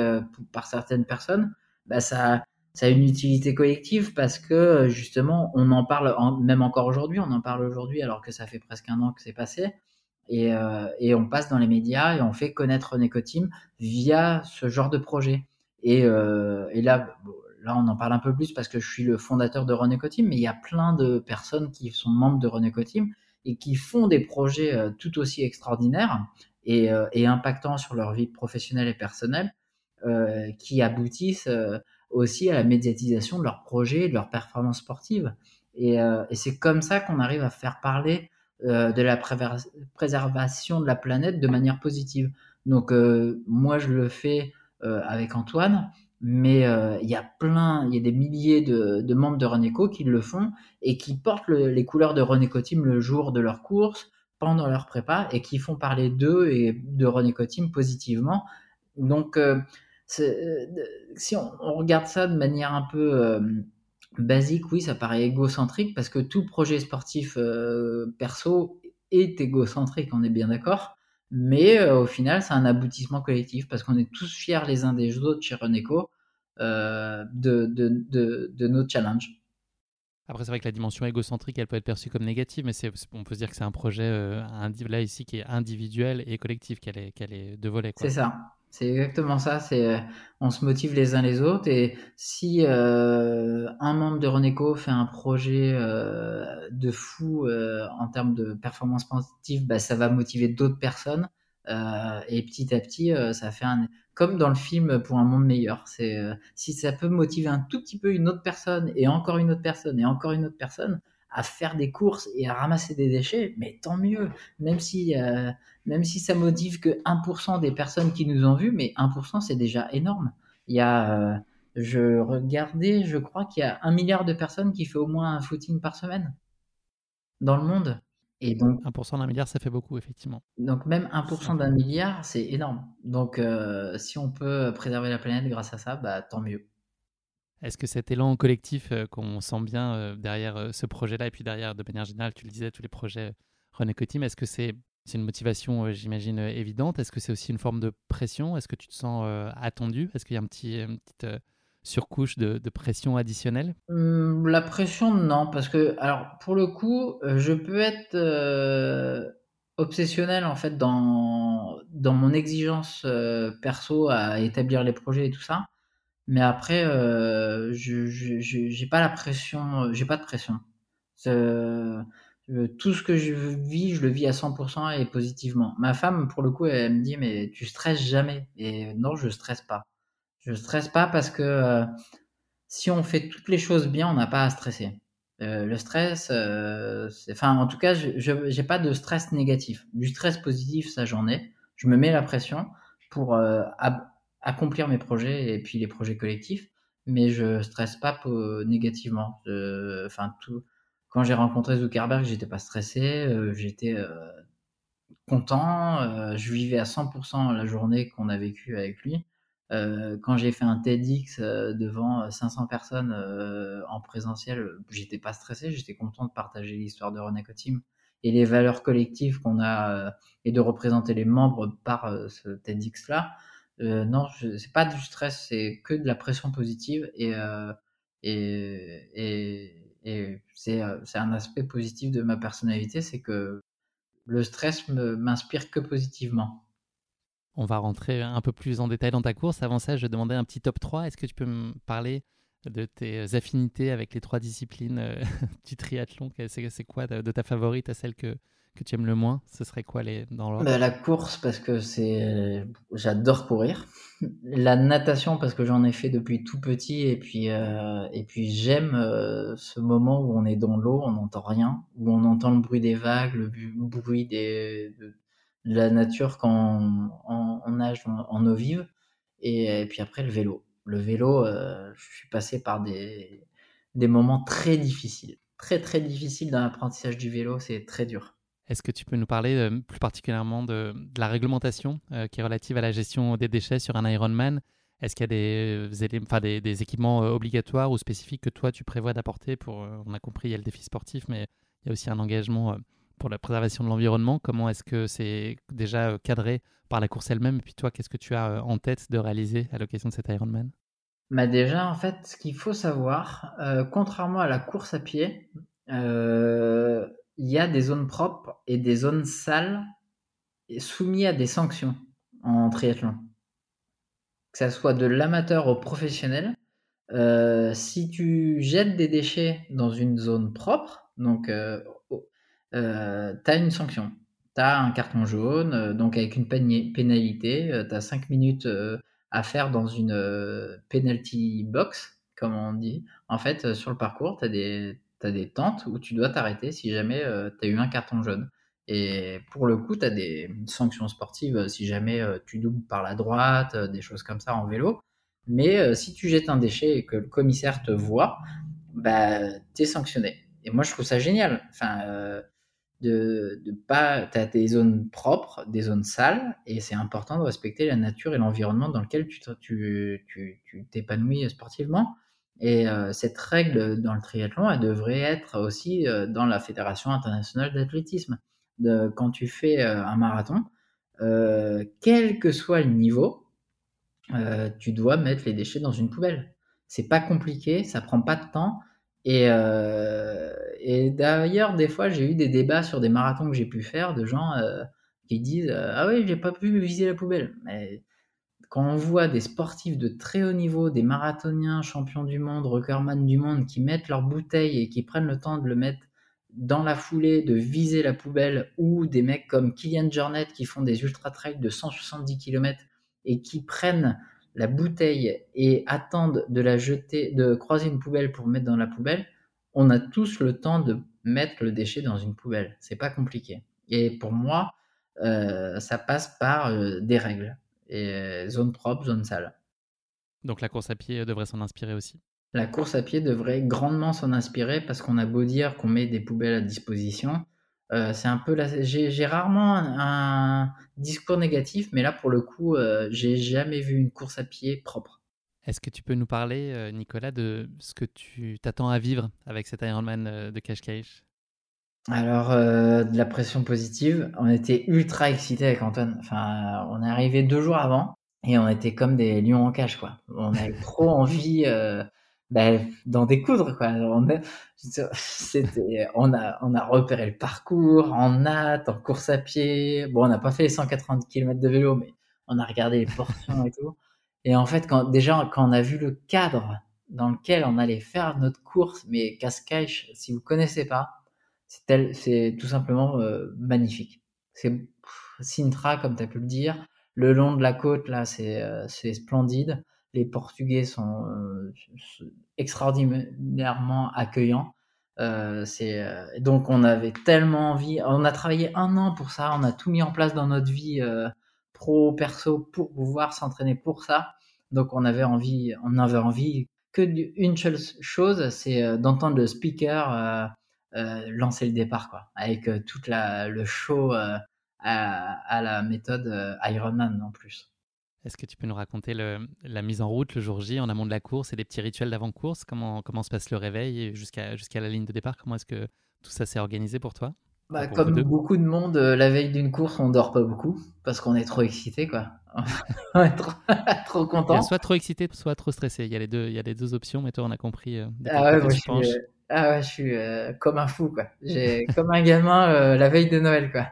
par certaines personnes, bah ça, ça a une utilité collective parce que justement, on en parle, en- même encore aujourd'hui, on en parle aujourd'hui alors que ça fait presque un an que c'est passé. Et, euh, et on passe dans les médias et on fait connaître René Cotim via ce genre de projet. Et, euh, et là, bon, là, on en parle un peu plus parce que je suis le fondateur de René Cotim, mais il y a plein de personnes qui sont membres de René Cotim et qui font des projets euh, tout aussi extraordinaires et, euh, et impactants sur leur vie professionnelle et personnelle, euh, qui aboutissent euh, aussi à la médiatisation de leurs projets, de leurs performances sportives. Et, euh, c'est comme ça qu'on arrive à faire parler euh, de la préservation de la planète de manière positive. Donc euh, moi je le fais avec Antoine, mais il y a plein, il y a des milliers de, membres de Renéco qui le font et qui portent le- les couleurs de Renéco Team le jour de leur course, pendant leur prépa et qui font parler d'eux et de Renéco Team positivement. Donc si on, on regarde ça de manière un peu euh, basique, oui, ça paraît égocentrique parce que tout projet sportif euh, perso est égocentrique, on est bien d'accord. Mais euh, au final, c'est un aboutissement collectif parce qu'on est tous fiers les uns des autres chez Renéco euh, de, de, de, de nos challenges. Après, c'est vrai que la dimension égocentrique, elle peut être perçue comme négative, mais c'est, on peut se dire que c'est un projet euh, là ici qui est individuel et collectif, qu'elle est, qu'elle est deux volets. quoi. C'est ça. C'est exactement ça. C'est euh, on se motive les uns les autres et si euh, un membre de Renéco fait un projet euh, de fou en termes de performance sportive, bah, ça va motiver d'autres personnes et petit à petit, ça fait un comme dans le film pour un monde meilleur. C'est si ça peut motiver un tout petit peu une autre personne et encore une autre personne et encore une autre personne à faire des courses et à ramasser des déchets, mais tant mieux. Même si euh, même si ça motive que 1% des personnes qui nous ont vus, mais 1% c'est déjà énorme. Il y a, euh, je regardais, je crois qu'il y a un milliard de personnes qui fait au moins un footing par semaine dans le monde. Et donc 1% d'un milliard, ça fait beaucoup, effectivement. Donc même 1% d'un milliard, c'est énorme. Donc si on peut préserver la planète grâce à ça, bah, tant mieux. Est-ce que cet élan collectif qu'on sent bien derrière ce projet-là, et puis derrière, de manière générale, tu le disais, tous les projets René Cotim, est-ce que c'est une motivation, j'imagine, évidente? Est-ce que c'est aussi une forme de pression? Est-ce que tu te sens attendu? Est-ce qu'il y a un petit, une petite surcouche de, pression additionnelle? Mmh, La pression, non, parce que, alors, pour le coup, je peux être obsessionnel, en fait, dans mon exigence perso à établir les projets et tout ça. Mais après, je n'ai pas la pression, j'ai pas de pression tout ce que je vis, je le vis à 100% et positivement. Ma femme, pour le coup, elle, me dit mais tu stresses jamais. Et non, je stresse pas. Je stresse pas parce que euh, si on fait toutes les choses bien, on n'a pas à stresser. Euh, le stress, euh, enfin, en tout cas, je n'ai pas de stress négatif. Du stress positif, ça j'en ai. Je me mets la pression pour accomplir mes projets et puis les projets collectifs, mais je stresse pas négativement. Enfin, tout quand j'ai rencontré Zuckerberg, j'étais pas stressé, euh, j'étais euh, content, euh, je vivais à 100% la journée qu'on a vécue avec lui. quand j'ai fait un TEDx devant 500 personnes en présentiel, j'étais pas stressé, j'étais content de partager l'histoire de René Cotim et les valeurs collectives qu'on a et de représenter les membres par ce TEDx là. Non, c'est pas du stress, c'est que de la pression positive et, et, et et euh, c'est un aspect positif de ma personnalité, c'est que le stress m'inspire que positivement. On va rentrer un peu plus en détail dans ta course. Avant ça, je demandais un petit top 3. Est-ce que tu peux me parler de tes affinités avec les trois disciplines euh, du triathlon? C'est quoi de, ta favorite à celle que, que tu aimes le moins Ce serait quoi les, dans l'ordre? Bah, La course, parce que c'est, j'adore courir. La natation, parce que j'en ai fait depuis tout petit. Et puis, euh, et puis j'aime euh, ce moment où on est dans l'eau, on n'entend rien, où on entend le bruit des vagues, le bruit de, la nature quand on, nage en, eau vive. Et, puis après, le vélo. Le vélo, euh, je suis passé par des, des moments très difficiles. Très, très difficiles dans l'apprentissage du vélo. C'est très dur. Est-ce que tu peux nous parler euh, plus particulièrement de, la réglementation euh, qui est relative à la gestion des déchets sur un Ironman? Est-ce qu'il y a des, euh, des, équipements obligatoires ou spécifiques que toi tu prévois d'apporter pour, On a compris, il y a le défi sportif, mais il y a aussi un engagement pour la préservation de l'environnement. Comment est-ce que c'est déjà cadré par la course elle-même? Et puis toi, qu'est-ce que tu as en tête de réaliser à l'occasion de cet Ironman? Bah déjà, en fait, ce qu'il faut savoir, contrairement à la course à pied, il y a des zones propres et des zones sales soumises à des sanctions en triathlon. Que ça soit de l'amateur au professionnel. Euh, si tu jettes des déchets dans une zone propre, donc euh, euh, tu as une sanction. Tu as un carton jaune, donc avec une pénalité, tu as 5 minutes à faire dans une penalty box, comme on dit. En fait, sur le parcours, tu as des tu as des tentes où tu dois t'arrêter si jamais euh, tu as eu un carton jaune. Et pour le coup, tu as des sanctions sportives euh, si jamais euh, tu doubles par la droite, des choses comme ça en vélo. Mais si tu jettes un déchet et que le commissaire te voit, bah, tu es sanctionné. Et moi, je trouve ça génial. Enfin, de, pas. Tu as des zones propres, des zones sales, et c'est important de respecter la nature et l'environnement dans lequel tu t'épanouis sportivement. Et euh, cette règle dans le triathlon, elle devrait être aussi euh, dans la Fédération internationale d'athlétisme. Quand tu fais euh, un marathon, quel que soit le niveau, tu dois mettre les déchets dans une poubelle. C'est pas compliqué, ça prend pas de temps. Et, d'ailleurs, des fois, j'ai eu des débats sur des marathons que j'ai pu faire de gens qui disent Ah oui, j'ai pas pu viser la poubelle. Quand on voit des sportifs de très haut niveau, des marathoniens, champions du monde, recordman du monde, qui mettent leur bouteille et qui prennent le temps de le mettre dans la foulée, de viser la poubelle, ou des mecs comme Kylian Jornet qui font des ultra-trails de 170 km et qui prennent la bouteille et attendent de la jeter, de croiser une poubelle pour mettre dans la poubelle, on a tous le temps de mettre le déchet dans une poubelle. C'est pas compliqué. Et pour moi, euh, ça passe par euh, des règles et zone propre, zone sale. Donc la course à pied devrait s'en inspirer aussi La course à pied devrait grandement s'en inspirer parce qu'on a beau dire qu'on met des poubelles à disposition. Euh, c'est un peu j'ai rarement un, discours négatif, mais là pour le coup, euh, j'ai jamais vu une course à pied propre. Est-ce que tu peux nous parler, euh, Nicolas, de ce que tu t'attends à vivre avec cet Ironman de Cash Cash Alors, de la pression positive, on était ultra excités avec Antoine. Enfin, on est arrivé deux jours avant et on était comme des lions en cage, quoi. On avait trop envie ben, d'en découdre quoi. On a, c'était, on a, on a repéré le parcours en natte, en course à pied. Bon, on n'a pas fait les 180 km de vélo, mais on a regardé les portions et tout. Et en fait, quand, déjà, quand on a vu le cadre dans lequel on allait faire notre course, mais Cascais, si vous connaissez pas, c'est, tout simplement euh, magnifique. C'est Sintra, comme tu as pu le dire. Le long de la côte, là, c'est, euh, splendide les Portugais sont euh, extraordinairement accueillants. Donc on avait tellement envie, on a travaillé un an pour ça, on a tout mis en place dans notre vie pro perso pour pouvoir s'entraîner pour ça. Donc on avait envie, on avait envie que d'une seule chose, c'est d'entendre le speaker lancer le départ quoi, avec toute la le show à, à, la méthode Ironman en plus. Est-ce que tu peux nous raconter la mise en route le jour J en amont de la course et des petits rituels d'avant-course? Comment, comment se passe le réveil jusqu'à jusqu'à la ligne de départ? Comment est-ce que tout ça s'est organisé pour toi? Bah, Comme beaucoup de monde, euh, la veille d'une course, on dort pas beaucoup parce qu'on est trop excité. Quoi. on est trop, content. soit trop excité, soit trop stressé. Il y a les deux, il y a les deux options, mais toi, on a compris. Euh, ah, ouais, moi, je suis, euh, ah ouais, je suis comme un fou. Quoi. J'ai comme un gamin la veille de Noël. Quoi.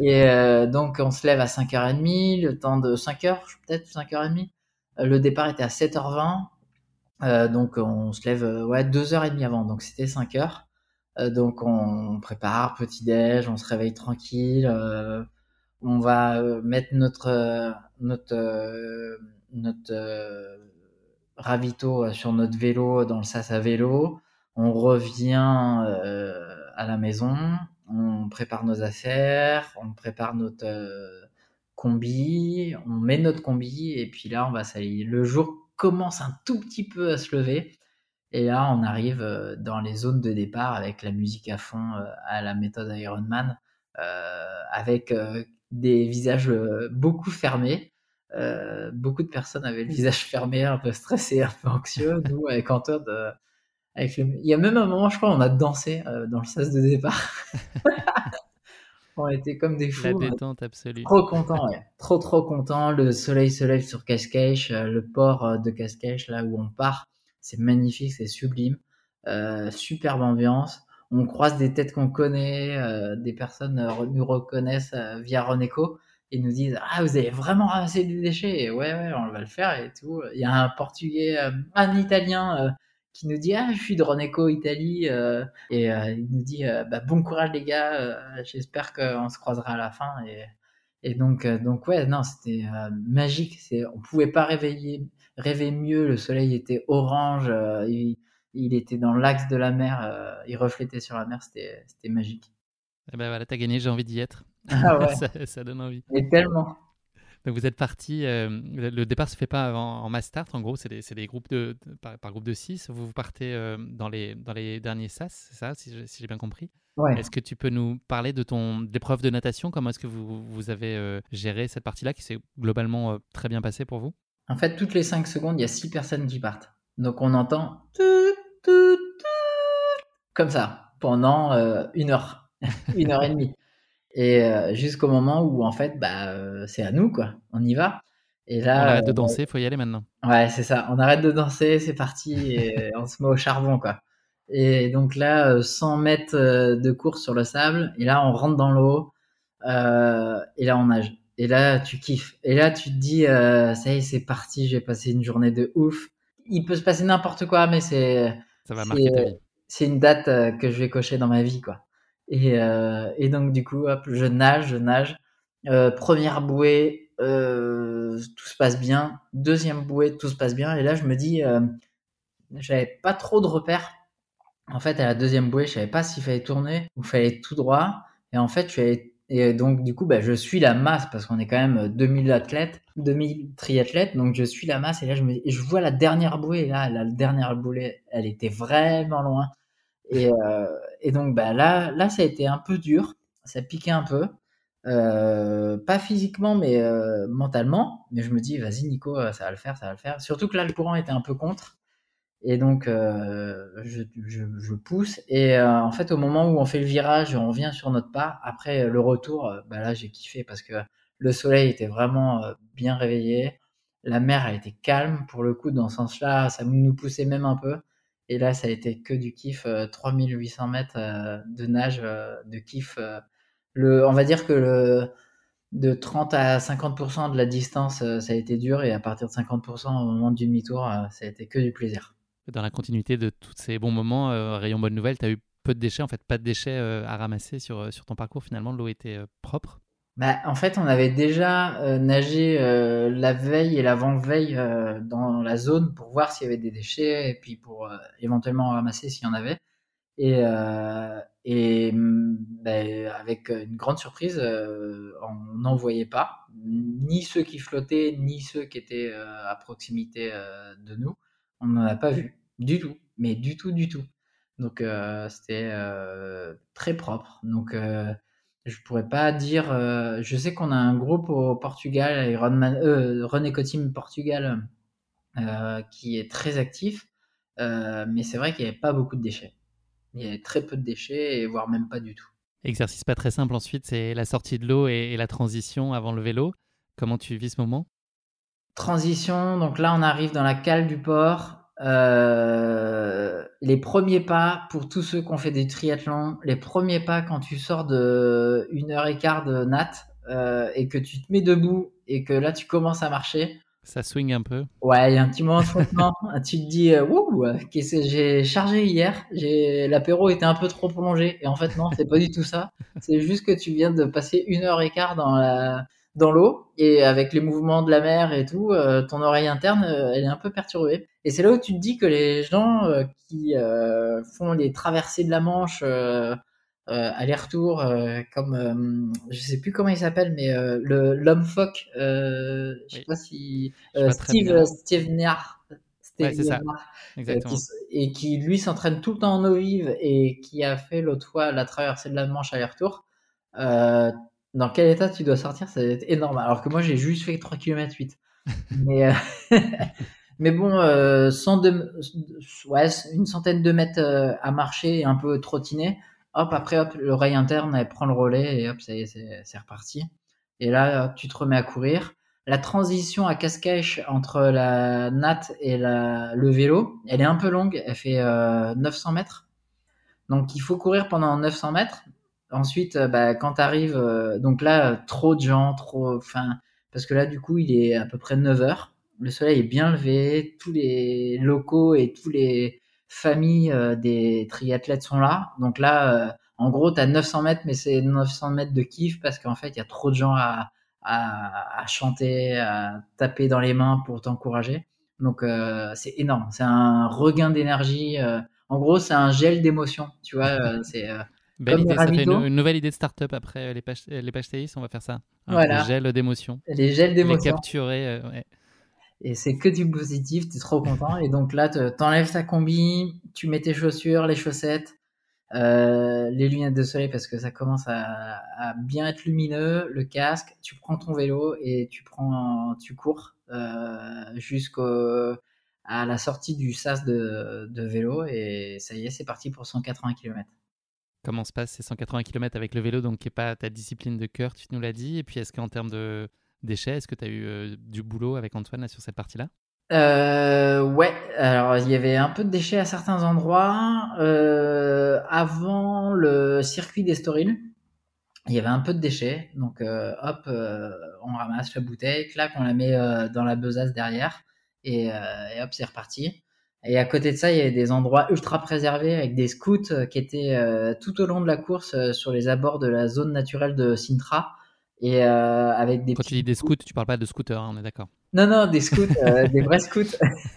Et euh, donc, on se lève à 5h30, le temps de 5h, peut-être 5h30. Euh, le départ était à 7h20. Euh, donc, on se lève ouais, 2h30 avant, donc c'était 5h. donc, on prépare petit-déj, on se réveille tranquille. on va mettre notre, notre, notre ravito sur notre vélo dans le sas à vélo. On revient à la maison, on prépare nos affaires, on prépare notre euh, combi, on met notre combi et puis là on va s'allier. Le jour commence un tout petit peu à se lever et là on arrive euh, dans les zones de départ avec la musique à fond euh, à la méthode Ironman avec des visages beaucoup fermés. beaucoup de personnes avaient le visage fermé, un peu stressé, un peu anxieux. Nous, avec Antoine, il y a même un moment, je crois, on a dansé euh, dans le sas de départ. on était comme des fous. La détente absolue. Trop content, ouais. trop trop content. Le soleil se lève sur Cascais, euh, le port euh, de Cascais, là où on part. C'est magnifique, c'est sublime. superbe ambiance. On croise des têtes qu'on connaît, des personnes nous reconnaissent via Reneco et nous disent ah vous avez vraiment ramassé des déchets ouais ouais on va le faire et tout il y a un portugais un italien qui nous dit ah je suis de Roneco Italie euh, et euh, il nous dit euh, bah, bon courage les gars j'espère qu'on se croisera à la fin et, et donc donc ouais non c'était magique c'est on pouvait pas réveiller rêver mieux le soleil était orange il, il, était dans l'axe de la mer il reflétait sur la mer c'était c'était magique. Et eh ben voilà t'as gagné j'ai envie d'y être. Ah ouais. ça, ça donne envie. Et tellement donc vous êtes parti, euh, le départ se fait pas en, en mass start, en gros, c'est des, des, groupes de, par, groupe de 6. Vous, vous partez euh, dans, les, dans les derniers SAS, c'est ça, si j'ai bien compris? Ouais. Est-ce que tu peux nous parler de ton épreuve de natation? Comment est-ce que vous, vous avez euh, géré cette partie-là qui s'est globalement très bien passée pour vous? En fait, toutes les 5 secondes, il y a 6 personnes qui partent. Donc on entend comme ça pendant une heure, une heure et demie. Et euh, jusqu'au moment où, en fait, bah, euh, c'est à nous, quoi. On y va. Et là, on arrête de euh, danser, il faut y aller maintenant. Ouais, c'est ça. On arrête de danser, c'est parti, et on se met au charbon, quoi. Et donc là, 100 mètres de course sur le sable, et là, on rentre dans l'eau, et là, on nage. Et là, tu kiffes. Et là, tu te dis, ça y est, c'est parti, j'ai passé une journée de ouf. Il peut se passer n'importe quoi, mais c'est. Ça va marquer ta vie. C'est une date que je vais cocher dans ma vie, quoi. Et, euh, et donc du coup, hop, je nage, je nage. Euh, première bouée, euh, tout se passe bien. Deuxième bouée, tout se passe bien. Et là, je me dis, j'avais pas trop de repères. En fait, à la deuxième bouée, je savais pas s'il fallait tourner ou fallait tout droit. Et en fait, je suis et donc du coup, bah, je suis la masse parce qu'on est quand même 2000 athlètes, 2000 triathlètes. Donc je suis la masse et là, je, me, je vois la dernière bouée. Là, la dernière bouée, elle était vraiment loin. Et, et donc bah, là, là, ça a été un peu dur, ça piquait un peu. Euh, pas physiquement, mais euh, mentalement. Mais je me dis, vas-y, Nico, ça va le faire, ça va le faire. Surtout que là, le courant était un peu contre. Et donc, euh, je, je, je, pousse. Et en fait, au moment où on fait le virage, on revient sur notre pas. Après le retour, bah là, j'ai kiffé parce que le soleil était vraiment bien réveillé. La mer a été calme pour le coup, dans ce sens-là, ça nous poussait même un peu. Et là, ça a été que du kiff, 3800 mètres de nage, de kiff on va dire que le, de 30 à 50% de la distance, euh, ça a été dur, et à partir de 50% au moment du demi-tour, euh, ça a été que du plaisir. Dans la continuité de tous ces bons moments, euh, Rayon Bonne Nouvelle, tu as eu peu de déchets, en fait, pas de déchets à ramasser sur, sur ton parcours, finalement, l'eau était propre? Bah, en fait, on avait déjà nagé la veille et l'avant-veille dans la zone pour voir s'il y avait des déchets et puis pour éventuellement ramasser s'il y en avait. Et, euh, et mm, ben, avec une grande surprise, euh, on n'en voyait pas, ni ceux qui flottaient, ni ceux qui étaient euh, à proximité euh, de nous. On n'en a pas vu, du tout, mais du tout, du tout. Donc c'était très propre. Donc je pourrais pas dire. je sais qu'on a un groupe au Portugal, René Cotim Portugal, qui est très actif, mais c'est vrai qu'il n'y avait pas beaucoup de déchets. Il y avait très peu de déchets, et voire même pas du tout. Exercice pas très simple ensuite, c'est la sortie de l'eau et, la transition avant le vélo. Comment tu vis ce moment? Transition, donc là on arrive dans la cale du port. Euh, les premiers pas pour tous ceux qui ont fait des triathlons, les premiers pas quand tu sors de une heure et quart de natte euh, et que tu te mets debout et que là tu commences à marcher, ça swing un peu. Ouais, il y a un petit moment de frottement. tu te dis, euh, qu'est-ce que j'ai chargé hier. L'apéro était un peu trop prolongé. Et en fait, non, c'est pas du tout ça. C'est juste que tu viens de passer une heure et quart dans la dans l'eau et avec les mouvements de la mer et tout, euh, ton oreille interne, elle est un peu perturbée. Et c'est là où tu te dis que les gens qui font les traversées de la Manche euh, aller-retour, euh, comme euh, je sais plus comment il s'appelle, mais le l'homme phoque, je sais pas si Steve Steve Niar, ça. Exactement. et qui lui s'entraîne tout le temps en eau vive et qui a fait l'autre fois la traversée de la Manche aller-retour. dans quel état tu dois sortir C'est énorme. Alors que moi j'ai juste fait 3 km 8. mais Mais bon, euh, ouais, une centaine de mètres à marcher et un peu trottiner, hop, après, hop, l'oreille interne, elle prend le relais et hop, c'est, c'est, reparti. Et là, tu te remets à courir. La transition à cache entre la natte et le vélo, elle est un peu longue, elle fait 900 euh, mètres. Donc il faut courir pendant 900 mètres. Ensuite, euh, bah, quand tu arrives, euh, donc là, trop de gens, trop, enfin, parce que là, du coup, il est à peu près 9 heures. Le soleil est bien levé, tous les locaux et tous les, famille euh, des triathlètes sont là. Donc là, euh, en gros, tu as 900 mètres, mais c'est 900 mètres de kiff parce qu'en fait, il y a trop de gens à, à, à, chanter, à taper dans les mains pour t'encourager. Donc euh, c'est énorme. C'est un regain d'énergie. en gros, c'est un gel d'émotion. Tu vois, c'est Belle idée, ça fait une, nouvelle idée de start-up après les pages, les pages on va faire ça. voilà. Les gels d'émotion. Les gels d'émotion. Les capturer. ouais et c'est que du positif, tu es trop content. Et donc là, t'enlèves ta combi, tu mets tes chaussures, les chaussettes, euh, les lunettes de soleil parce que ça commence à, bien être lumineux, le casque, tu prends ton vélo et tu prends, tu cours euh, jusqu'à la sortie du sas de, vélo et ça y est, c'est parti pour 180 km. Comment se passe ces 180 km avec le vélo, donc qui n'est pas ta discipline de cœur, tu nous l'as dit, et puis est-ce qu'en termes de déchets. Est-ce que tu as eu euh, du boulot avec Antoine sur cette partie-là? Euh, ouais, alors il y avait un peu de déchets à certains endroits. Euh, avant le circuit d'Estoril, il y avait un peu de déchets. Donc hop, on ramasse la bouteille, clac, on la met dans la besace derrière et, et hop, c'est reparti. Et à côté de ça, il y avait des endroits ultra préservés avec des scouts qui étaient tout au long de la course sur les abords de la zone naturelle de Sintra. Et euh, avec des Quand tu dis des scouts, tu parles pas de scooters, hein, on est d'accord. Non, non, des scouts, euh, des vrais scouts.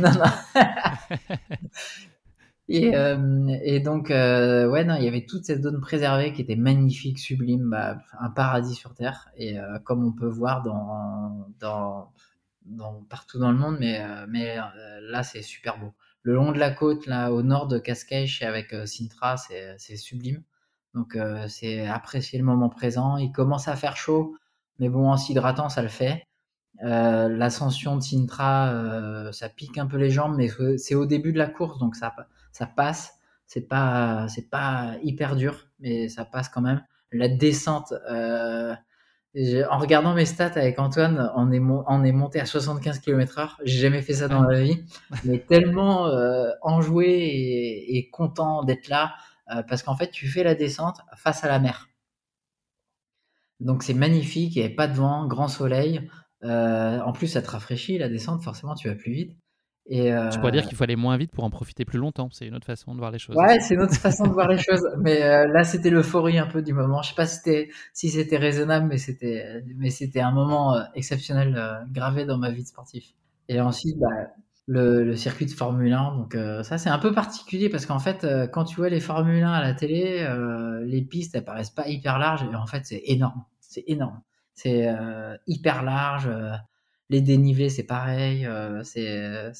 non, non. et, euh, et, donc, ouais, non, il y avait toute cette zone préservée qui était magnifique, sublime, bah, un paradis sur Terre. Et comme on peut voir dans, dans partout dans le monde, mais, mais là, c'est super beau. Le long de la côte, là, au nord de Cascais, avec Sintra, c'est sublime. Donc, c'est apprécier le moment présent. Il commence à faire chaud, mais bon, en s'hydratant, ça le fait. L'ascension de Sintra, ça pique un peu les jambes, mais c'est au début de la course, donc ça, ça passe. C'est pas, c'est pas hyper dur, mais ça passe quand même. La descente, en regardant mes stats avec Antoine, on est, on est monté à 75 km/h. J'ai jamais fait ça dans ma vie, mais tellement euh, enjoué et, content d'être là euh, parce qu'en fait, tu fais la descente face à la mer. Donc c'est magnifique, il n'y avait pas de vent, grand soleil. Euh, en plus, ça te rafraîchit la descente, forcément, tu vas plus vite. Et euh... Tu pourrais dire qu'il faut aller moins vite pour en profiter plus longtemps. C'est une autre façon de voir les choses. Ouais, c'est une autre façon de voir les choses. Mais euh, là, c'était l'euphorie un peu du moment. Je sais pas si c'était si c'était raisonnable, mais c'était mais c'était un moment euh, exceptionnel euh, gravé dans ma vie de sportif. Et ensuite, bah, le, circuit de Formule 1. Donc ça, c'est un peu particulier parce qu'en fait, quand tu vois les Formule 1 à la télé, les pistes elles paraissent pas hyper larges. Et en fait, c'est énorme. C'est énorme. C'est hyper large les dénivelés, c'est pareil. Euh, c'est,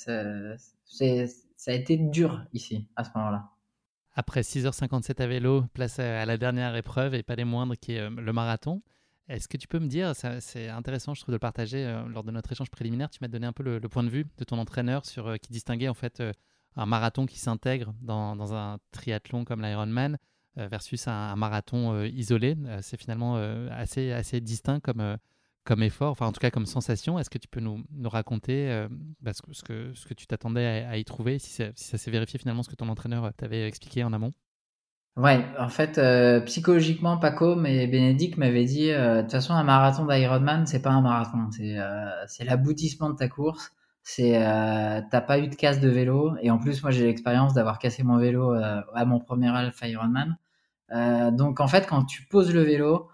ça a été dur ici, à ce moment-là. Après 6h57 à vélo, place à la dernière épreuve et pas les moindres qui est euh, le marathon. Est-ce que tu peux me dire, c'est intéressant je trouve de le partager euh, lors de notre échange préliminaire, tu m'as donné un peu le, point de vue de ton entraîneur sur qui distinguait en fait un marathon qui s'intègre dans, un triathlon comme l'Ironman versus un, marathon isolé. c'est finalement assez, assez distinct comme, effort, enfin en tout cas comme sensation. Est-ce que tu peux nous, raconter euh, bah, ce, que, tu t'attendais à, y trouver, si ça, si ça s'est vérifié finalement ce que ton entraîneur euh, t'avait expliqué en amont? Ouais, en fait, euh, psychologiquement, Paco et Bénédicte m'avaient dit, de toute façon, un marathon d'Ironman, c'est pas un marathon, c'est c'est l'aboutissement de ta course. C'est t'as pas eu de casse de vélo et en plus, moi, j'ai l'expérience d'avoir cassé mon vélo à mon premier Alpha Ironman. donc, en fait, quand tu poses le vélo,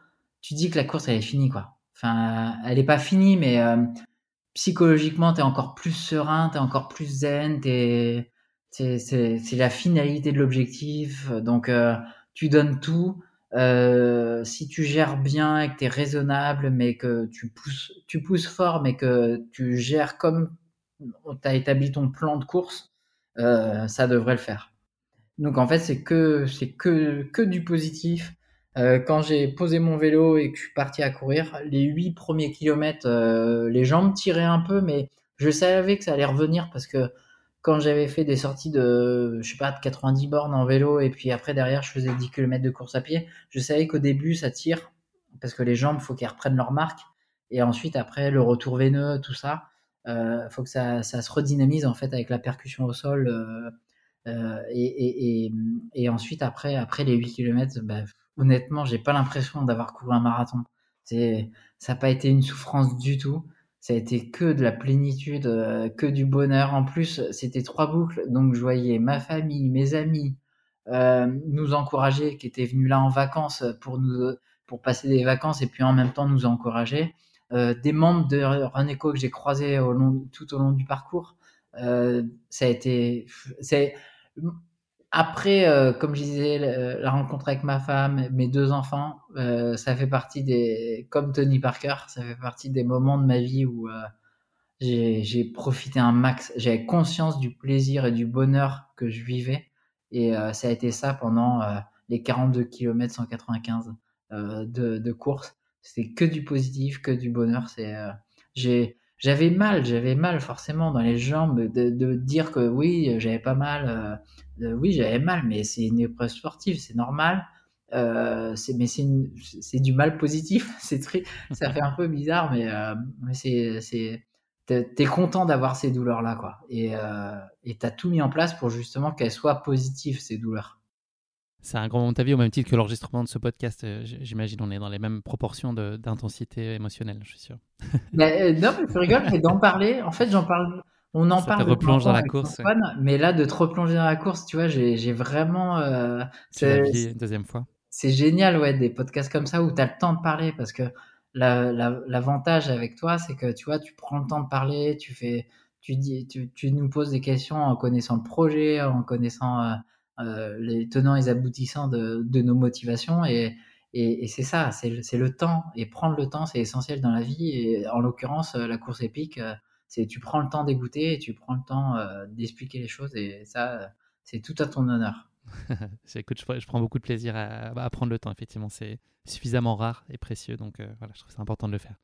tu dis que la course elle est finie, quoi. Enfin, elle n'est pas finie, mais euh, psychologiquement, tu es encore plus serein, tu es encore plus zen, c'est la finalité de l'objectif. Donc, euh, tu donnes tout. Euh, si tu gères bien et que tu es raisonnable, mais que tu pousses, tu pousses fort, mais que tu gères comme tu as établi ton plan de course, ça devrait le faire. Donc en fait, c'est que que que du positif. Euh, quand j'ai posé mon vélo et que je suis parti à courir, les huit premiers kilomètres, euh, les jambes tiraient un peu, mais je savais que ça allait revenir parce que quand j'avais fait des sorties de, je sais pas, de 90 bornes en vélo et puis après derrière je faisais 10 km de course à pied, je savais qu'au début ça tire parce que les jambes, faut qu'elles reprennent leur marque et ensuite après le retour veineux, tout ça, euh, faut que ça, ça, se redynamise en fait avec la percussion au sol euh, euh et, et, et, ensuite après après les 8 km, bah, honnêtement, j'ai pas l'impression d'avoir couru un marathon. Ça n'a pas été une souffrance du tout. Ça a été que de la plénitude, euh, que du bonheur. En plus, c'était trois boucles, donc je voyais ma famille, mes amis euh, nous encourager, qui étaient venus là en vacances pour nous, pour passer des vacances et puis en même temps nous encourager. Euh, des membres de Renéco que j'ai croisés tout au long du parcours. Ça a été, après, euh, comme je disais, la, rencontre avec ma femme, mes deux enfants, euh, ça fait partie des, comme Tony Parker, ça fait partie des moments de ma vie où euh, j'ai profité un max. J'avais conscience du plaisir et du bonheur que je vivais. Et ça a été ça pendant les 42 km 195 de, de course. C'était que du positif, que du bonheur. C'est, j'ai, j'avais mal, j'avais mal forcément dans les jambes de, de dire que oui, j'avais pas mal. Euh, oui, j'avais mal, mais c'est une épreuve sportive, c'est normal. Euh, mais c'est du mal positif. c'est très, ça fait un peu bizarre, mais, euh, mais c'est, c'est, t'es content d'avoir ces douleurs là, quoi. Et euh, et t'as tout mis en place pour justement qu'elles soient positives ces douleurs. C'est un grand moment de ta vie, au même titre que l'enregistrement de ce podcast. Euh, j'imagine on est dans les mêmes proportions d'intensité émotionnelle, je suis sûr. mais, non, mais tu rigoles, mais d'en parler, en fait, j'en parle on en parle. Te replonge dans la course. Mais là, de te replonger dans la course, tu vois, j'ai vraiment. Euh, c'est une deuxième fois. C'est génial, ouais, des podcasts comme ça où tu as le temps de parler parce que l'avantage avec toi, c'est que tu vois, tu prends le temps de parler, tu fais, tu dis, tu, nous poses des questions en connaissant le projet, en connaissant euh, euh, les tenants et les aboutissants de, nos motivations et, et, c'est ça, c'est le, le temps et prendre le temps, c'est essentiel dans la vie et en l'occurrence, la course épique C'est tu prends le temps d'écouter et tu prends le temps d'expliquer les choses et ça, c'est tout à ton honneur. Écoute, je, je, prends beaucoup de plaisir à, prendre le temps. Effectivement, c'est suffisamment rare et précieux, donc voilà, je trouve c'est important de le faire.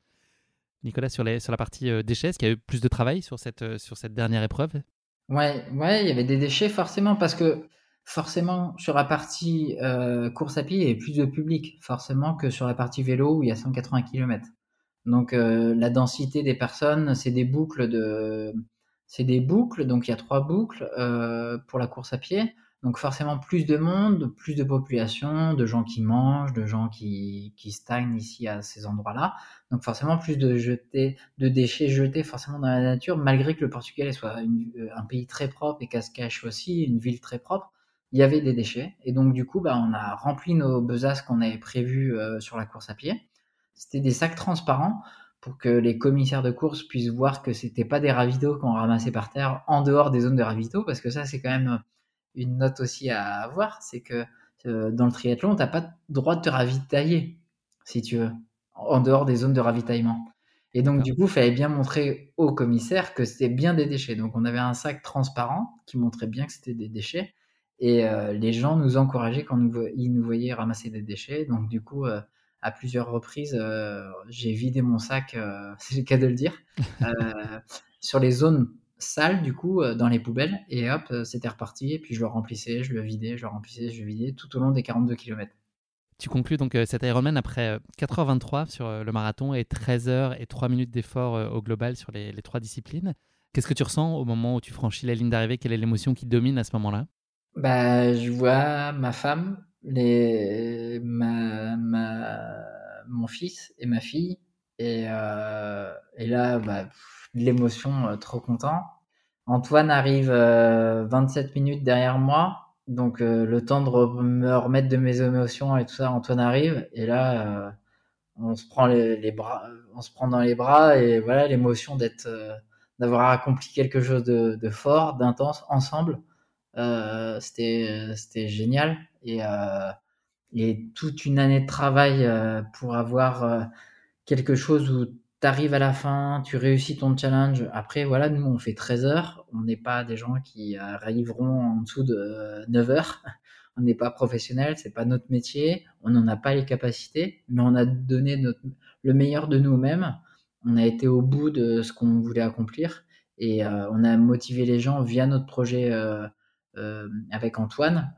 Nicolas, sur, les, sur la partie déchets, est-ce qu'il y a eu plus de travail sur cette, sur cette dernière épreuve? Ouais, ouais, il y avait des déchets forcément parce que forcément sur la partie euh, course à pied, il y avait plus de public forcément que sur la partie vélo où il y a 180 km. Donc euh, la densité des personnes, c'est des boucles de, c'est des boucles. Donc il y a trois boucles euh, pour la course à pied. Donc forcément plus de monde, plus de population, de gens qui mangent, de gens qui, qui stagnent ici à ces endroits-là. Donc forcément plus de jetés, de déchets jetés forcément dans la nature, malgré que le Portugal soit euh, un pays très propre et Cascais aussi une ville très propre. Il y avait des déchets et donc du coup bah on a rempli nos besaces qu'on avait prévues euh, sur la course à pied. C'était des sacs transparents pour que les commissaires de course puissent voir que c'était pas des ravitaux qu'on ramassait par terre en dehors des zones de ravitaux parce que ça c'est quand même une note aussi à avoir, c'est que euh, dans le triathlon, tu n'as pas le droit de te ravitailler, si tu veux, en dehors des zones de ravitaillement. Et donc, du coup, il fallait bien montrer au commissaire que c'était bien des déchets. Donc, on avait un sac transparent qui montrait bien que c'était des déchets. Et euh, les gens nous encourageaient quand ils nous voyaient ramasser des déchets. Donc, du coup, euh, à plusieurs reprises, j'ai vidé mon sac, c'est le cas de le dire, sur les zones sale du coup euh, dans les poubelles et hop euh, c'était reparti et puis je le remplissais, je le vidais, je le remplissais, je le vidais tout au long des 42 km. Tu conclus donc euh, cet Ironman après 4h23 sur le marathon et 13h et 3 minutes d'effort au global sur les, trois disciplines. Qu'est-ce que tu ressens au moment où tu franchis la ligne d'arrivée? Quelle est l'émotion qui domine à ce moment-là? Bah, Je vois ma femme, les... ma, ma... mon fils et ma fille. Et, et là, bah, l'émotion, trop content. Antoine arrive 27 euh, minutes derrière moi, donc euh, le temps de me remettre de mes émotions et tout ça, Antoine arrive et là euh, on se prend les, bras, on se prend dans les bras et voilà l'émotion d'être, d'avoir accompli quelque chose de, fort, d'intense ensemble. C'était c'était génial et et toute une année de travail pour avoir quelque chose où tu arrives à la fin, tu réussis ton challenge. Après, voilà, nous, on fait 13 heures. On n'est pas des gens qui arriveront en dessous de 9 heures. On n'est pas professionnel, c'est pas notre métier. On n'en a pas les capacités, mais on a donné notre, le meilleur de nous-mêmes. On a été au bout de ce qu'on voulait accomplir et euh, on a motivé les gens via notre projet euh, euh, avec Antoine,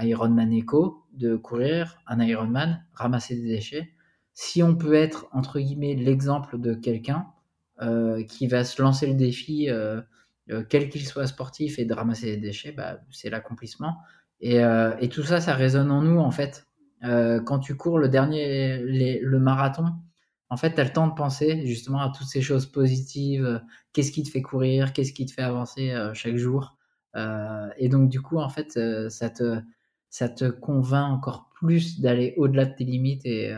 Ironman Eco, de courir un Ironman, ramasser des déchets si on peut être, entre guillemets, l'exemple de quelqu'un euh, qui va se lancer le défi, euh, euh, quel qu'il soit sportif, et de ramasser des déchets, bah, c'est l'accomplissement. Et, tout ça, ça résonne en nous, en fait. quand tu cours le dernier, le marathon, en fait, tu as le temps de penser justement à toutes ces choses positives. Qu'est-ce qui te fait courir? Qu'est-ce qui te fait avancer chaque jour? Et donc, du coup, en fait, ça te, ça te convainc encore plus d'aller au-delà de tes limites et,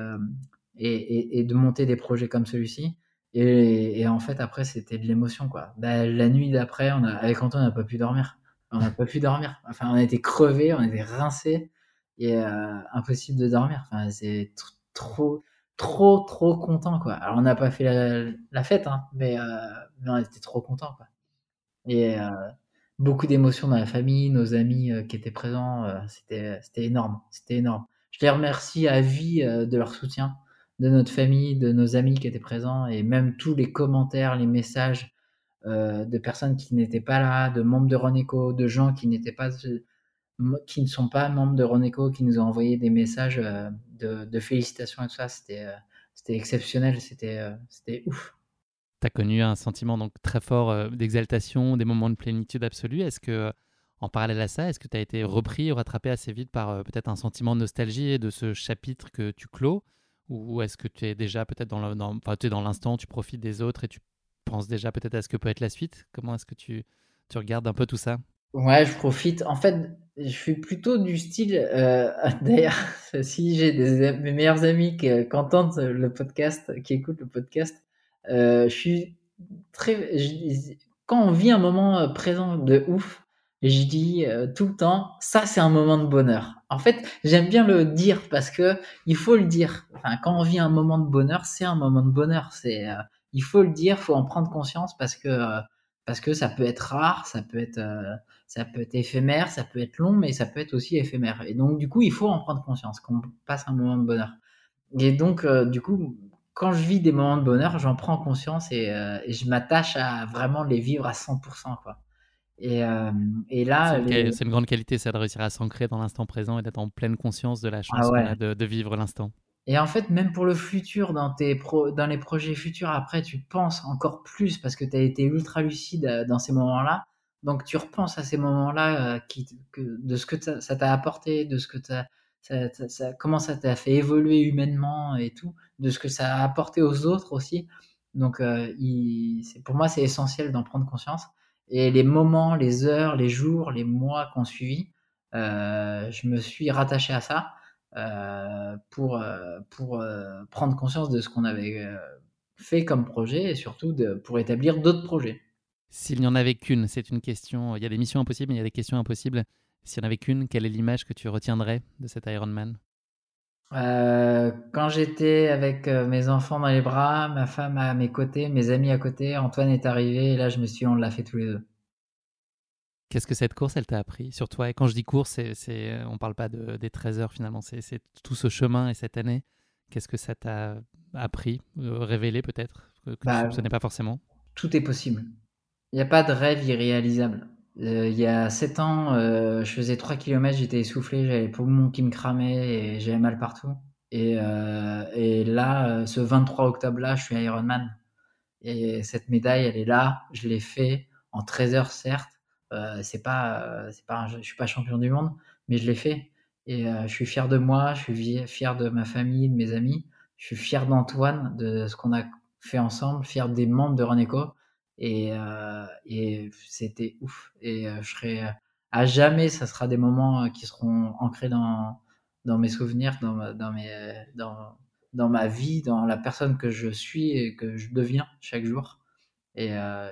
et, de monter des projets comme celui-ci. Et, en fait, après, c'était de l'émotion, quoi. Bah, la nuit d'après, on a, avec Antoine, on n'a pas pu dormir. On n'a pas pu dormir. Enfin, on a été crevés, on était rincés et euh, impossible de dormir. Enfin, c'est trop, trop, trop content, quoi. Alors, on n'a pas fait la, fête, hein, mais, euh, mais, on était trop content, quoi. Et euh, beaucoup d'émotions dans la famille, nos amis qui étaient présents, c'était, c'était énorme. C'était énorme. Je les remercie à vie de leur soutien de notre famille, de nos amis qui étaient présents et même tous les commentaires, les messages euh, de personnes qui n'étaient pas là, de membres de Roneco, de gens qui n'étaient pas qui ne sont pas membres de Roneco, qui nous ont envoyé des messages euh, de, félicitations et tout ça, c'était euh, exceptionnel, c'était ouf. Tu as connu un sentiment donc très fort d'exaltation, des moments de plénitude absolue. Est-ce que en parallèle à ça, est-ce que tu as été repris ou rattrapé assez vite par peut-être un sentiment de nostalgie de ce chapitre que tu clôt ou est-ce que tu es déjà peut-être dans, l'instant, tu profites des autres et tu penses déjà peut-être à ce que peut être la suite? Comment est-ce que tu, regardes un peu tout ça? Ouais, je profite. En fait, je suis plutôt du style. Euh, D'ailleurs, si j'ai mes meilleurs amis qui, entendent le podcast, qui écoutent le podcast, euh, je suis très. quand on vit un moment euh, présent de ouf, je dis euh, tout le temps, ça c'est un moment de bonheur. En fait, j'aime bien le dire parce que il faut le dire. Enfin, quand on vit un moment de bonheur, c'est un moment de bonheur. C'est, euh, il faut le dire, faut en prendre conscience parce que parce que ça peut être rare, ça peut être ça peut être éphémère, ça peut être long, mais ça peut être aussi éphémère. Et donc du coup, il faut en prendre conscience qu'on passe un moment de bonheur. Et donc du coup, quand je vis des moments de bonheur, j'en prends conscience et, et je m'attache à vraiment les vivre à 100%. Quoi. Et, euh, et là, c'est une, grande qualité, c'est de réussir à s'ancrer dans l'instant présent et d'être en pleine conscience de la chance ah de, vivre l'instant. Et en fait, même pour le futur, dans, tes pro, dans les projets futurs, après, tu penses encore plus parce que tu as été ultra lucide euh, dans ces moments-là. Donc, tu repenses à ces moments-là, euh, qui, de ce que ça t'a apporté, de ce que ça, ça, comment ça t'a fait évoluer humainement et tout, de ce que ça a apporté aux autres aussi. Donc, il, pour moi, c'est essentiel d'en prendre conscience. Et les moments, les heures, les jours, les mois qu'on suivi, euh, je me suis rattaché à ça euh, pour, euh, pour prendre conscience de ce qu'on avait fait comme projet et surtout pour établir d'autres projets. S'il n'y en avait qu'une, c'est une question. Il y a des missions impossibles, mais il y a des questions impossibles. S'il n'y en avait qu'une, quelle est l'image que tu retiendrais de cet Ironman euh, quand j'étais avec euh, mes enfants dans les bras, ma femme à mes côtés, mes amis à côté, Antoine est arrivé et là je me suis dit on l'a fait tous les deux. Qu'est-ce que cette course, elle t'a appris? Sur toi Et quand je dis course, c'est, c'est, on parle pas de, des 13 heures finalement, c'est, c'est tout ce chemin et cette année. Qu'est-ce que ça t'a appris, euh, révélé peut-être, que, que bah, tu pas forcément? Tout est possible. Il n'y a pas de rêve irréalisable. Euh, il y a 7 ans, euh, je faisais 3 km, j'étais essoufflé, j'avais les poumons qui me cramaient et j'avais mal partout. Et, euh, là, ce 23 octobre-là, je suis Ironman. Et cette médaille, elle est là, je l'ai fait en 13 heures, certes. C'est pas, c'est pas, je suis pas champion du monde, mais je l'ai fait. Et je suis fier de moi, je suis fier de ma famille, de mes amis. Je suis fier d'Antoine, de ce qu'on a fait ensemble, fier des membres de Renéco. Et, euh, et c'était ouf. Et euh, je serai à jamais, ça sera des moments euh, qui seront ancrés dans, mes souvenirs, dans ma, vie, dans la personne que je suis et que je deviens chaque jour. Et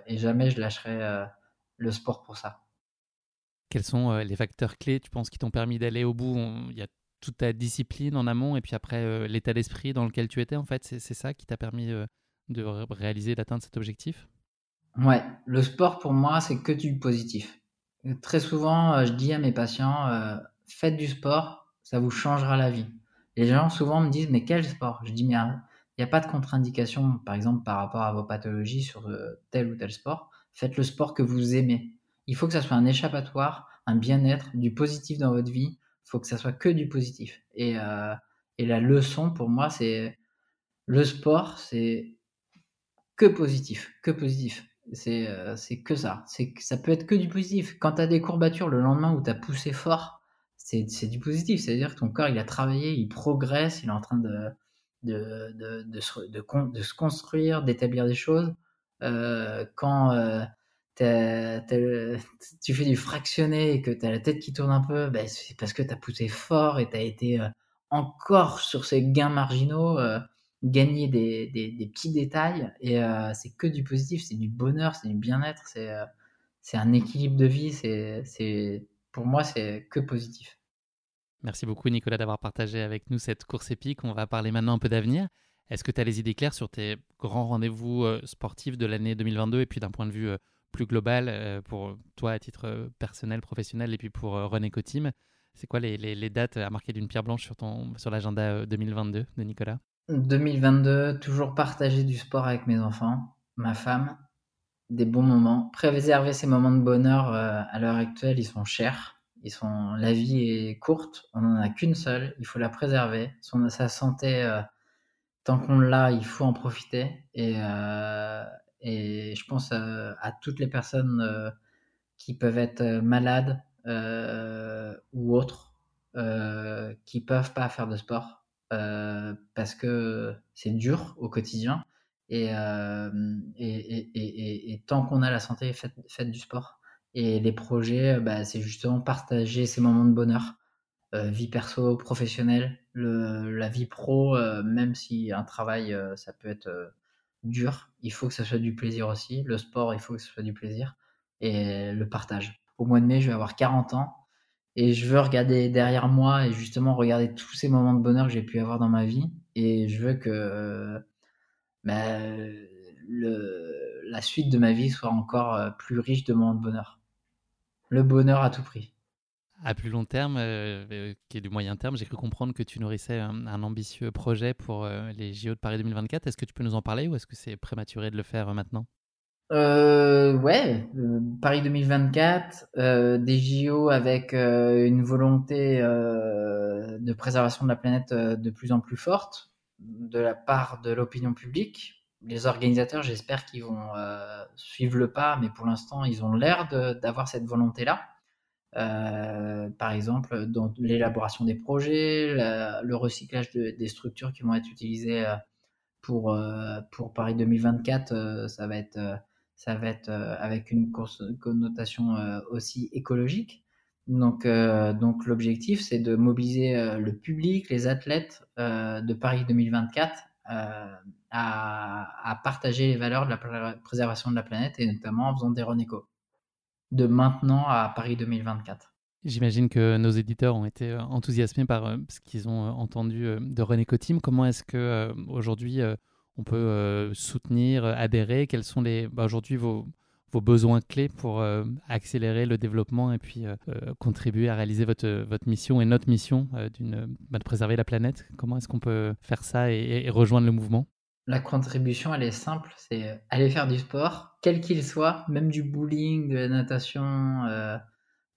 jamais je lâcherai le sport pour ça. Quels sont les facteurs clés, tu penses, qui t'ont permis d'aller au bout? Il y a toute ta discipline en amont et puis après l'état d'esprit dans lequel tu étais, en fait, c'est ça qui t'a permis de réaliser, d'atteindre cet objectif? Ouais, le sport pour moi, c'est que du positif. Très souvent, euh, je dis à mes patients, euh, faites du sport, ça vous changera la vie. Les gens souvent me disent, mais quel sport? Je dis, mais il n'y a pas de contre-indication, par exemple, par rapport à vos pathologies sur euh, tel ou tel sport. Faites le sport que vous aimez. Il faut que ça soit un échappatoire, un bien-être, du positif dans votre vie. Il faut que ça soit que du positif. Et, et la leçon pour moi, c'est le sport, c'est que positif, que positif. Euh, c'est que ça. Ça peut être que du positif. Quand tu as des courbatures le lendemain où tu as poussé fort, c'est du positif. C'est-à-dire que ton corps, il a travaillé, il progresse, il est en train de, de, de, de, se, de se, construire, d'établir des choses. Euh, quand euh, tu fais du fractionné et que tu as la tête qui tourne un peu, ben, c'est parce que tu as poussé fort et tu as été encore sur ces gains marginaux gagner des, des, petits détails et euh, c'est que du positif, c'est du bonheur, c'est du bien-être, c'est euh, un équilibre de vie, c'est pour moi c'est que positif. Merci beaucoup Nicolas d'avoir partagé avec nous cette course épique. On va parler maintenant un peu d'avenir. Est-ce que tu as les idées claires sur tes grands rendez-vous euh, sportifs de l'année 2022 et puis d'un point de vue plus global pour toi à titre personnel, professionnel et puis pour René Cotim C'est quoi les, les, les, dates à marquer d'une pierre blanche sur, sur l'agenda 2022 de Nicolas? 2022, toujours partager du sport avec mes enfants, ma femme, des bons moments. Préserver ces moments de bonheur euh, à l'heure actuelle, ils sont chers. Ils sont, la vie est courte, on n'en a qu'une seule, il faut la préserver. Sa santé, euh, tant qu'on l'a, il faut en profiter. Et, euh, et je pense à toutes les personnes qui peuvent être malades ou autres, qui peuvent pas faire de sport parce que c'est dur au quotidien. Euh, et, et, et, et, tant qu'on a la santé, faites, du sport. Et les projets, bah, c'est justement partager ces moments de bonheur. Euh, vie perso, professionnelle, le, la vie pro, même si un travail, ça peut être dur, il faut que ça soit du plaisir aussi. Le sport, il faut que ce soit du plaisir. Et le partage. Au mois de mai, je vais avoir 40 ans et je veux regarder derrière moi et justement regarder tous ces moments de bonheur que j'ai pu avoir dans ma vie. Et je veux que bah, le, la suite de ma vie soit encore plus riche de moments de bonheur. Le bonheur à tout prix. À plus long terme, qui est du moyen terme, j'ai cru comprendre que tu nourrissais un, ambitieux projet pour les JO de Paris 2024. Est-ce que tu peux nous en parler ou est-ce que c'est prématuré de le faire maintenant? Euh, ouais, euh, Paris 2024, euh, des JO avec euh, une volonté euh, de préservation de la planète de plus en plus forte de la part de l'opinion publique. Les organisateurs, j'espère qu'ils vont suivre le pas, mais pour l'instant, ils ont l'air d'avoir cette volonté-là. par exemple, dans l'élaboration des projets, le recyclage de, des structures qui vont être utilisées pour, pour Paris 2024, ça va être ça va être euh, avec une connotation euh, aussi écologique. Donc, euh, donc l'objectif, c'est de mobiliser le public, les athlètes de Paris 2024 à, partager les valeurs de la préservation de la planète et notamment en faisant des run de maintenant à Paris 2024. J'imagine que nos éditeurs ont été enthousiasmés par ce qu'ils ont entendu de René Team. Comment est-ce que aujourd'hui on peut euh, soutenir, euh, adhérer? Quels sont les bah, aujourd'hui vos, besoins clés pour euh, accélérer le développement et puis contribuer à réaliser votre, votre mission et notre mission d'une, bah, de préserver la planète? Comment est-ce qu'on peut faire ça et, rejoindre le mouvement? La contribution, elle est simple, c'est aller faire du sport, quel qu'il soit, même du bowling, de la natation,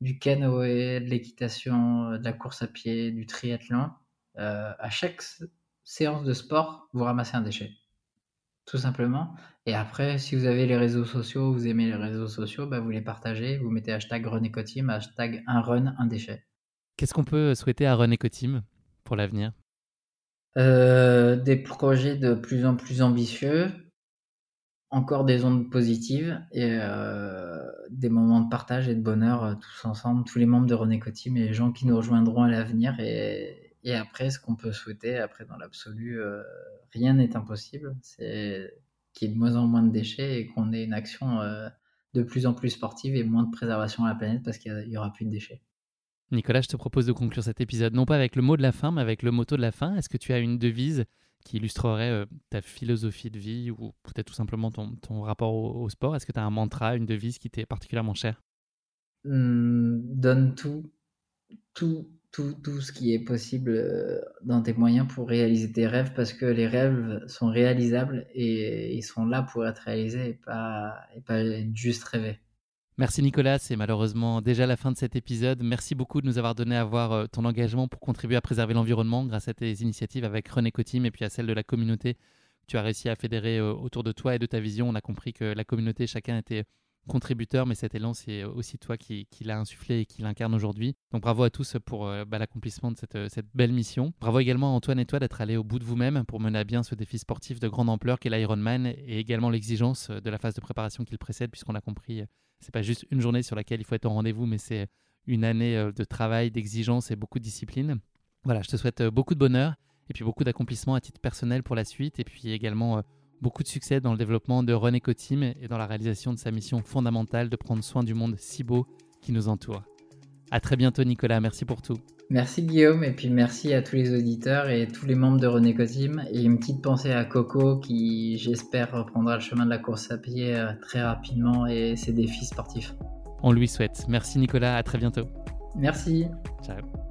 du canoë, de l'équitation, de la course à pied, du triathlon. à chaque séance de sport, vous ramassez un déchet tout simplement. Et après, si vous avez les réseaux sociaux, vous aimez les réseaux sociaux, bah, vous les partagez, vous mettez hashtag Run hashtag un run, un déchet. Qu'est-ce qu'on peut souhaiter à Run Ecoteam pour l'avenir? Euh, Des projets de plus en plus ambitieux, encore des ondes positives et euh, des moments de partage et de bonheur euh, tous ensemble, tous les membres de Run Ecoteam et les gens qui nous rejoindront à l'avenir. Et, et après, ce qu'on peut souhaiter, après dans l'absolu, euh, rien n'est impossible. C'est qu'il y ait de moins en moins de déchets et qu'on ait une action euh, de plus en plus sportive et moins de préservation à la planète parce qu'il n'y aura plus de déchets. Nicolas, je te propose de conclure cet épisode non pas avec le mot de la fin, mais avec le motto de la fin. Est-ce que tu as une devise qui illustrerait euh, ta philosophie de vie ou peut-être tout simplement ton, ton rapport au, sport? Est-ce que tu as un mantra, une devise qui t'est particulièrement chère? Mmh, Donne tout, tout, tout, tout ce qui est possible euh, dans tes moyens pour réaliser tes rêves parce que les rêves sont réalisables et ils sont là pour être réalisés et pas, et pas juste rêver. Merci Nicolas, c'est malheureusement déjà la fin de cet épisode. Merci beaucoup de nous avoir donné à voir euh, ton engagement pour contribuer à préserver l'environnement grâce à tes initiatives avec René Cotim et puis à celle de la communauté. Tu as réussi à fédérer euh, autour de toi et de ta vision. On a compris que la communauté, chacun était contributeur, mais cet élan, c'est aussi toi qui, l'a insufflé et qui l'incarne aujourd'hui. Donc bravo à tous pour euh, bah, l'accomplissement de euh, cette, belle mission. Bravo également à Antoine et toi d'être allés au bout de vous-même pour mener à bien ce défi sportif de grande ampleur qu'est l'Ironman et également l'exigence de la phase de préparation qui le précède, puisqu'on a compris, euh, c'est pas juste une journée sur laquelle il faut être au rendez-vous, mais c'est une année de travail, d'exigence et beaucoup de discipline. Voilà, je te souhaite beaucoup de bonheur et puis beaucoup d'accomplissement à titre personnel pour la suite et puis également beaucoup de succès dans le développement de René Cotim et dans la réalisation de sa mission fondamentale de prendre soin du monde si beau qui nous entoure. À très bientôt Nicolas, merci pour tout. Merci Guillaume et puis merci à tous les auditeurs et tous les membres de René Cotim et une petite pensée à Coco qui j'espère reprendra le chemin de la course à pied euh, très rapidement et ses défis sportifs. On lui souhaite. Merci Nicolas, à très bientôt. Merci. Ciao.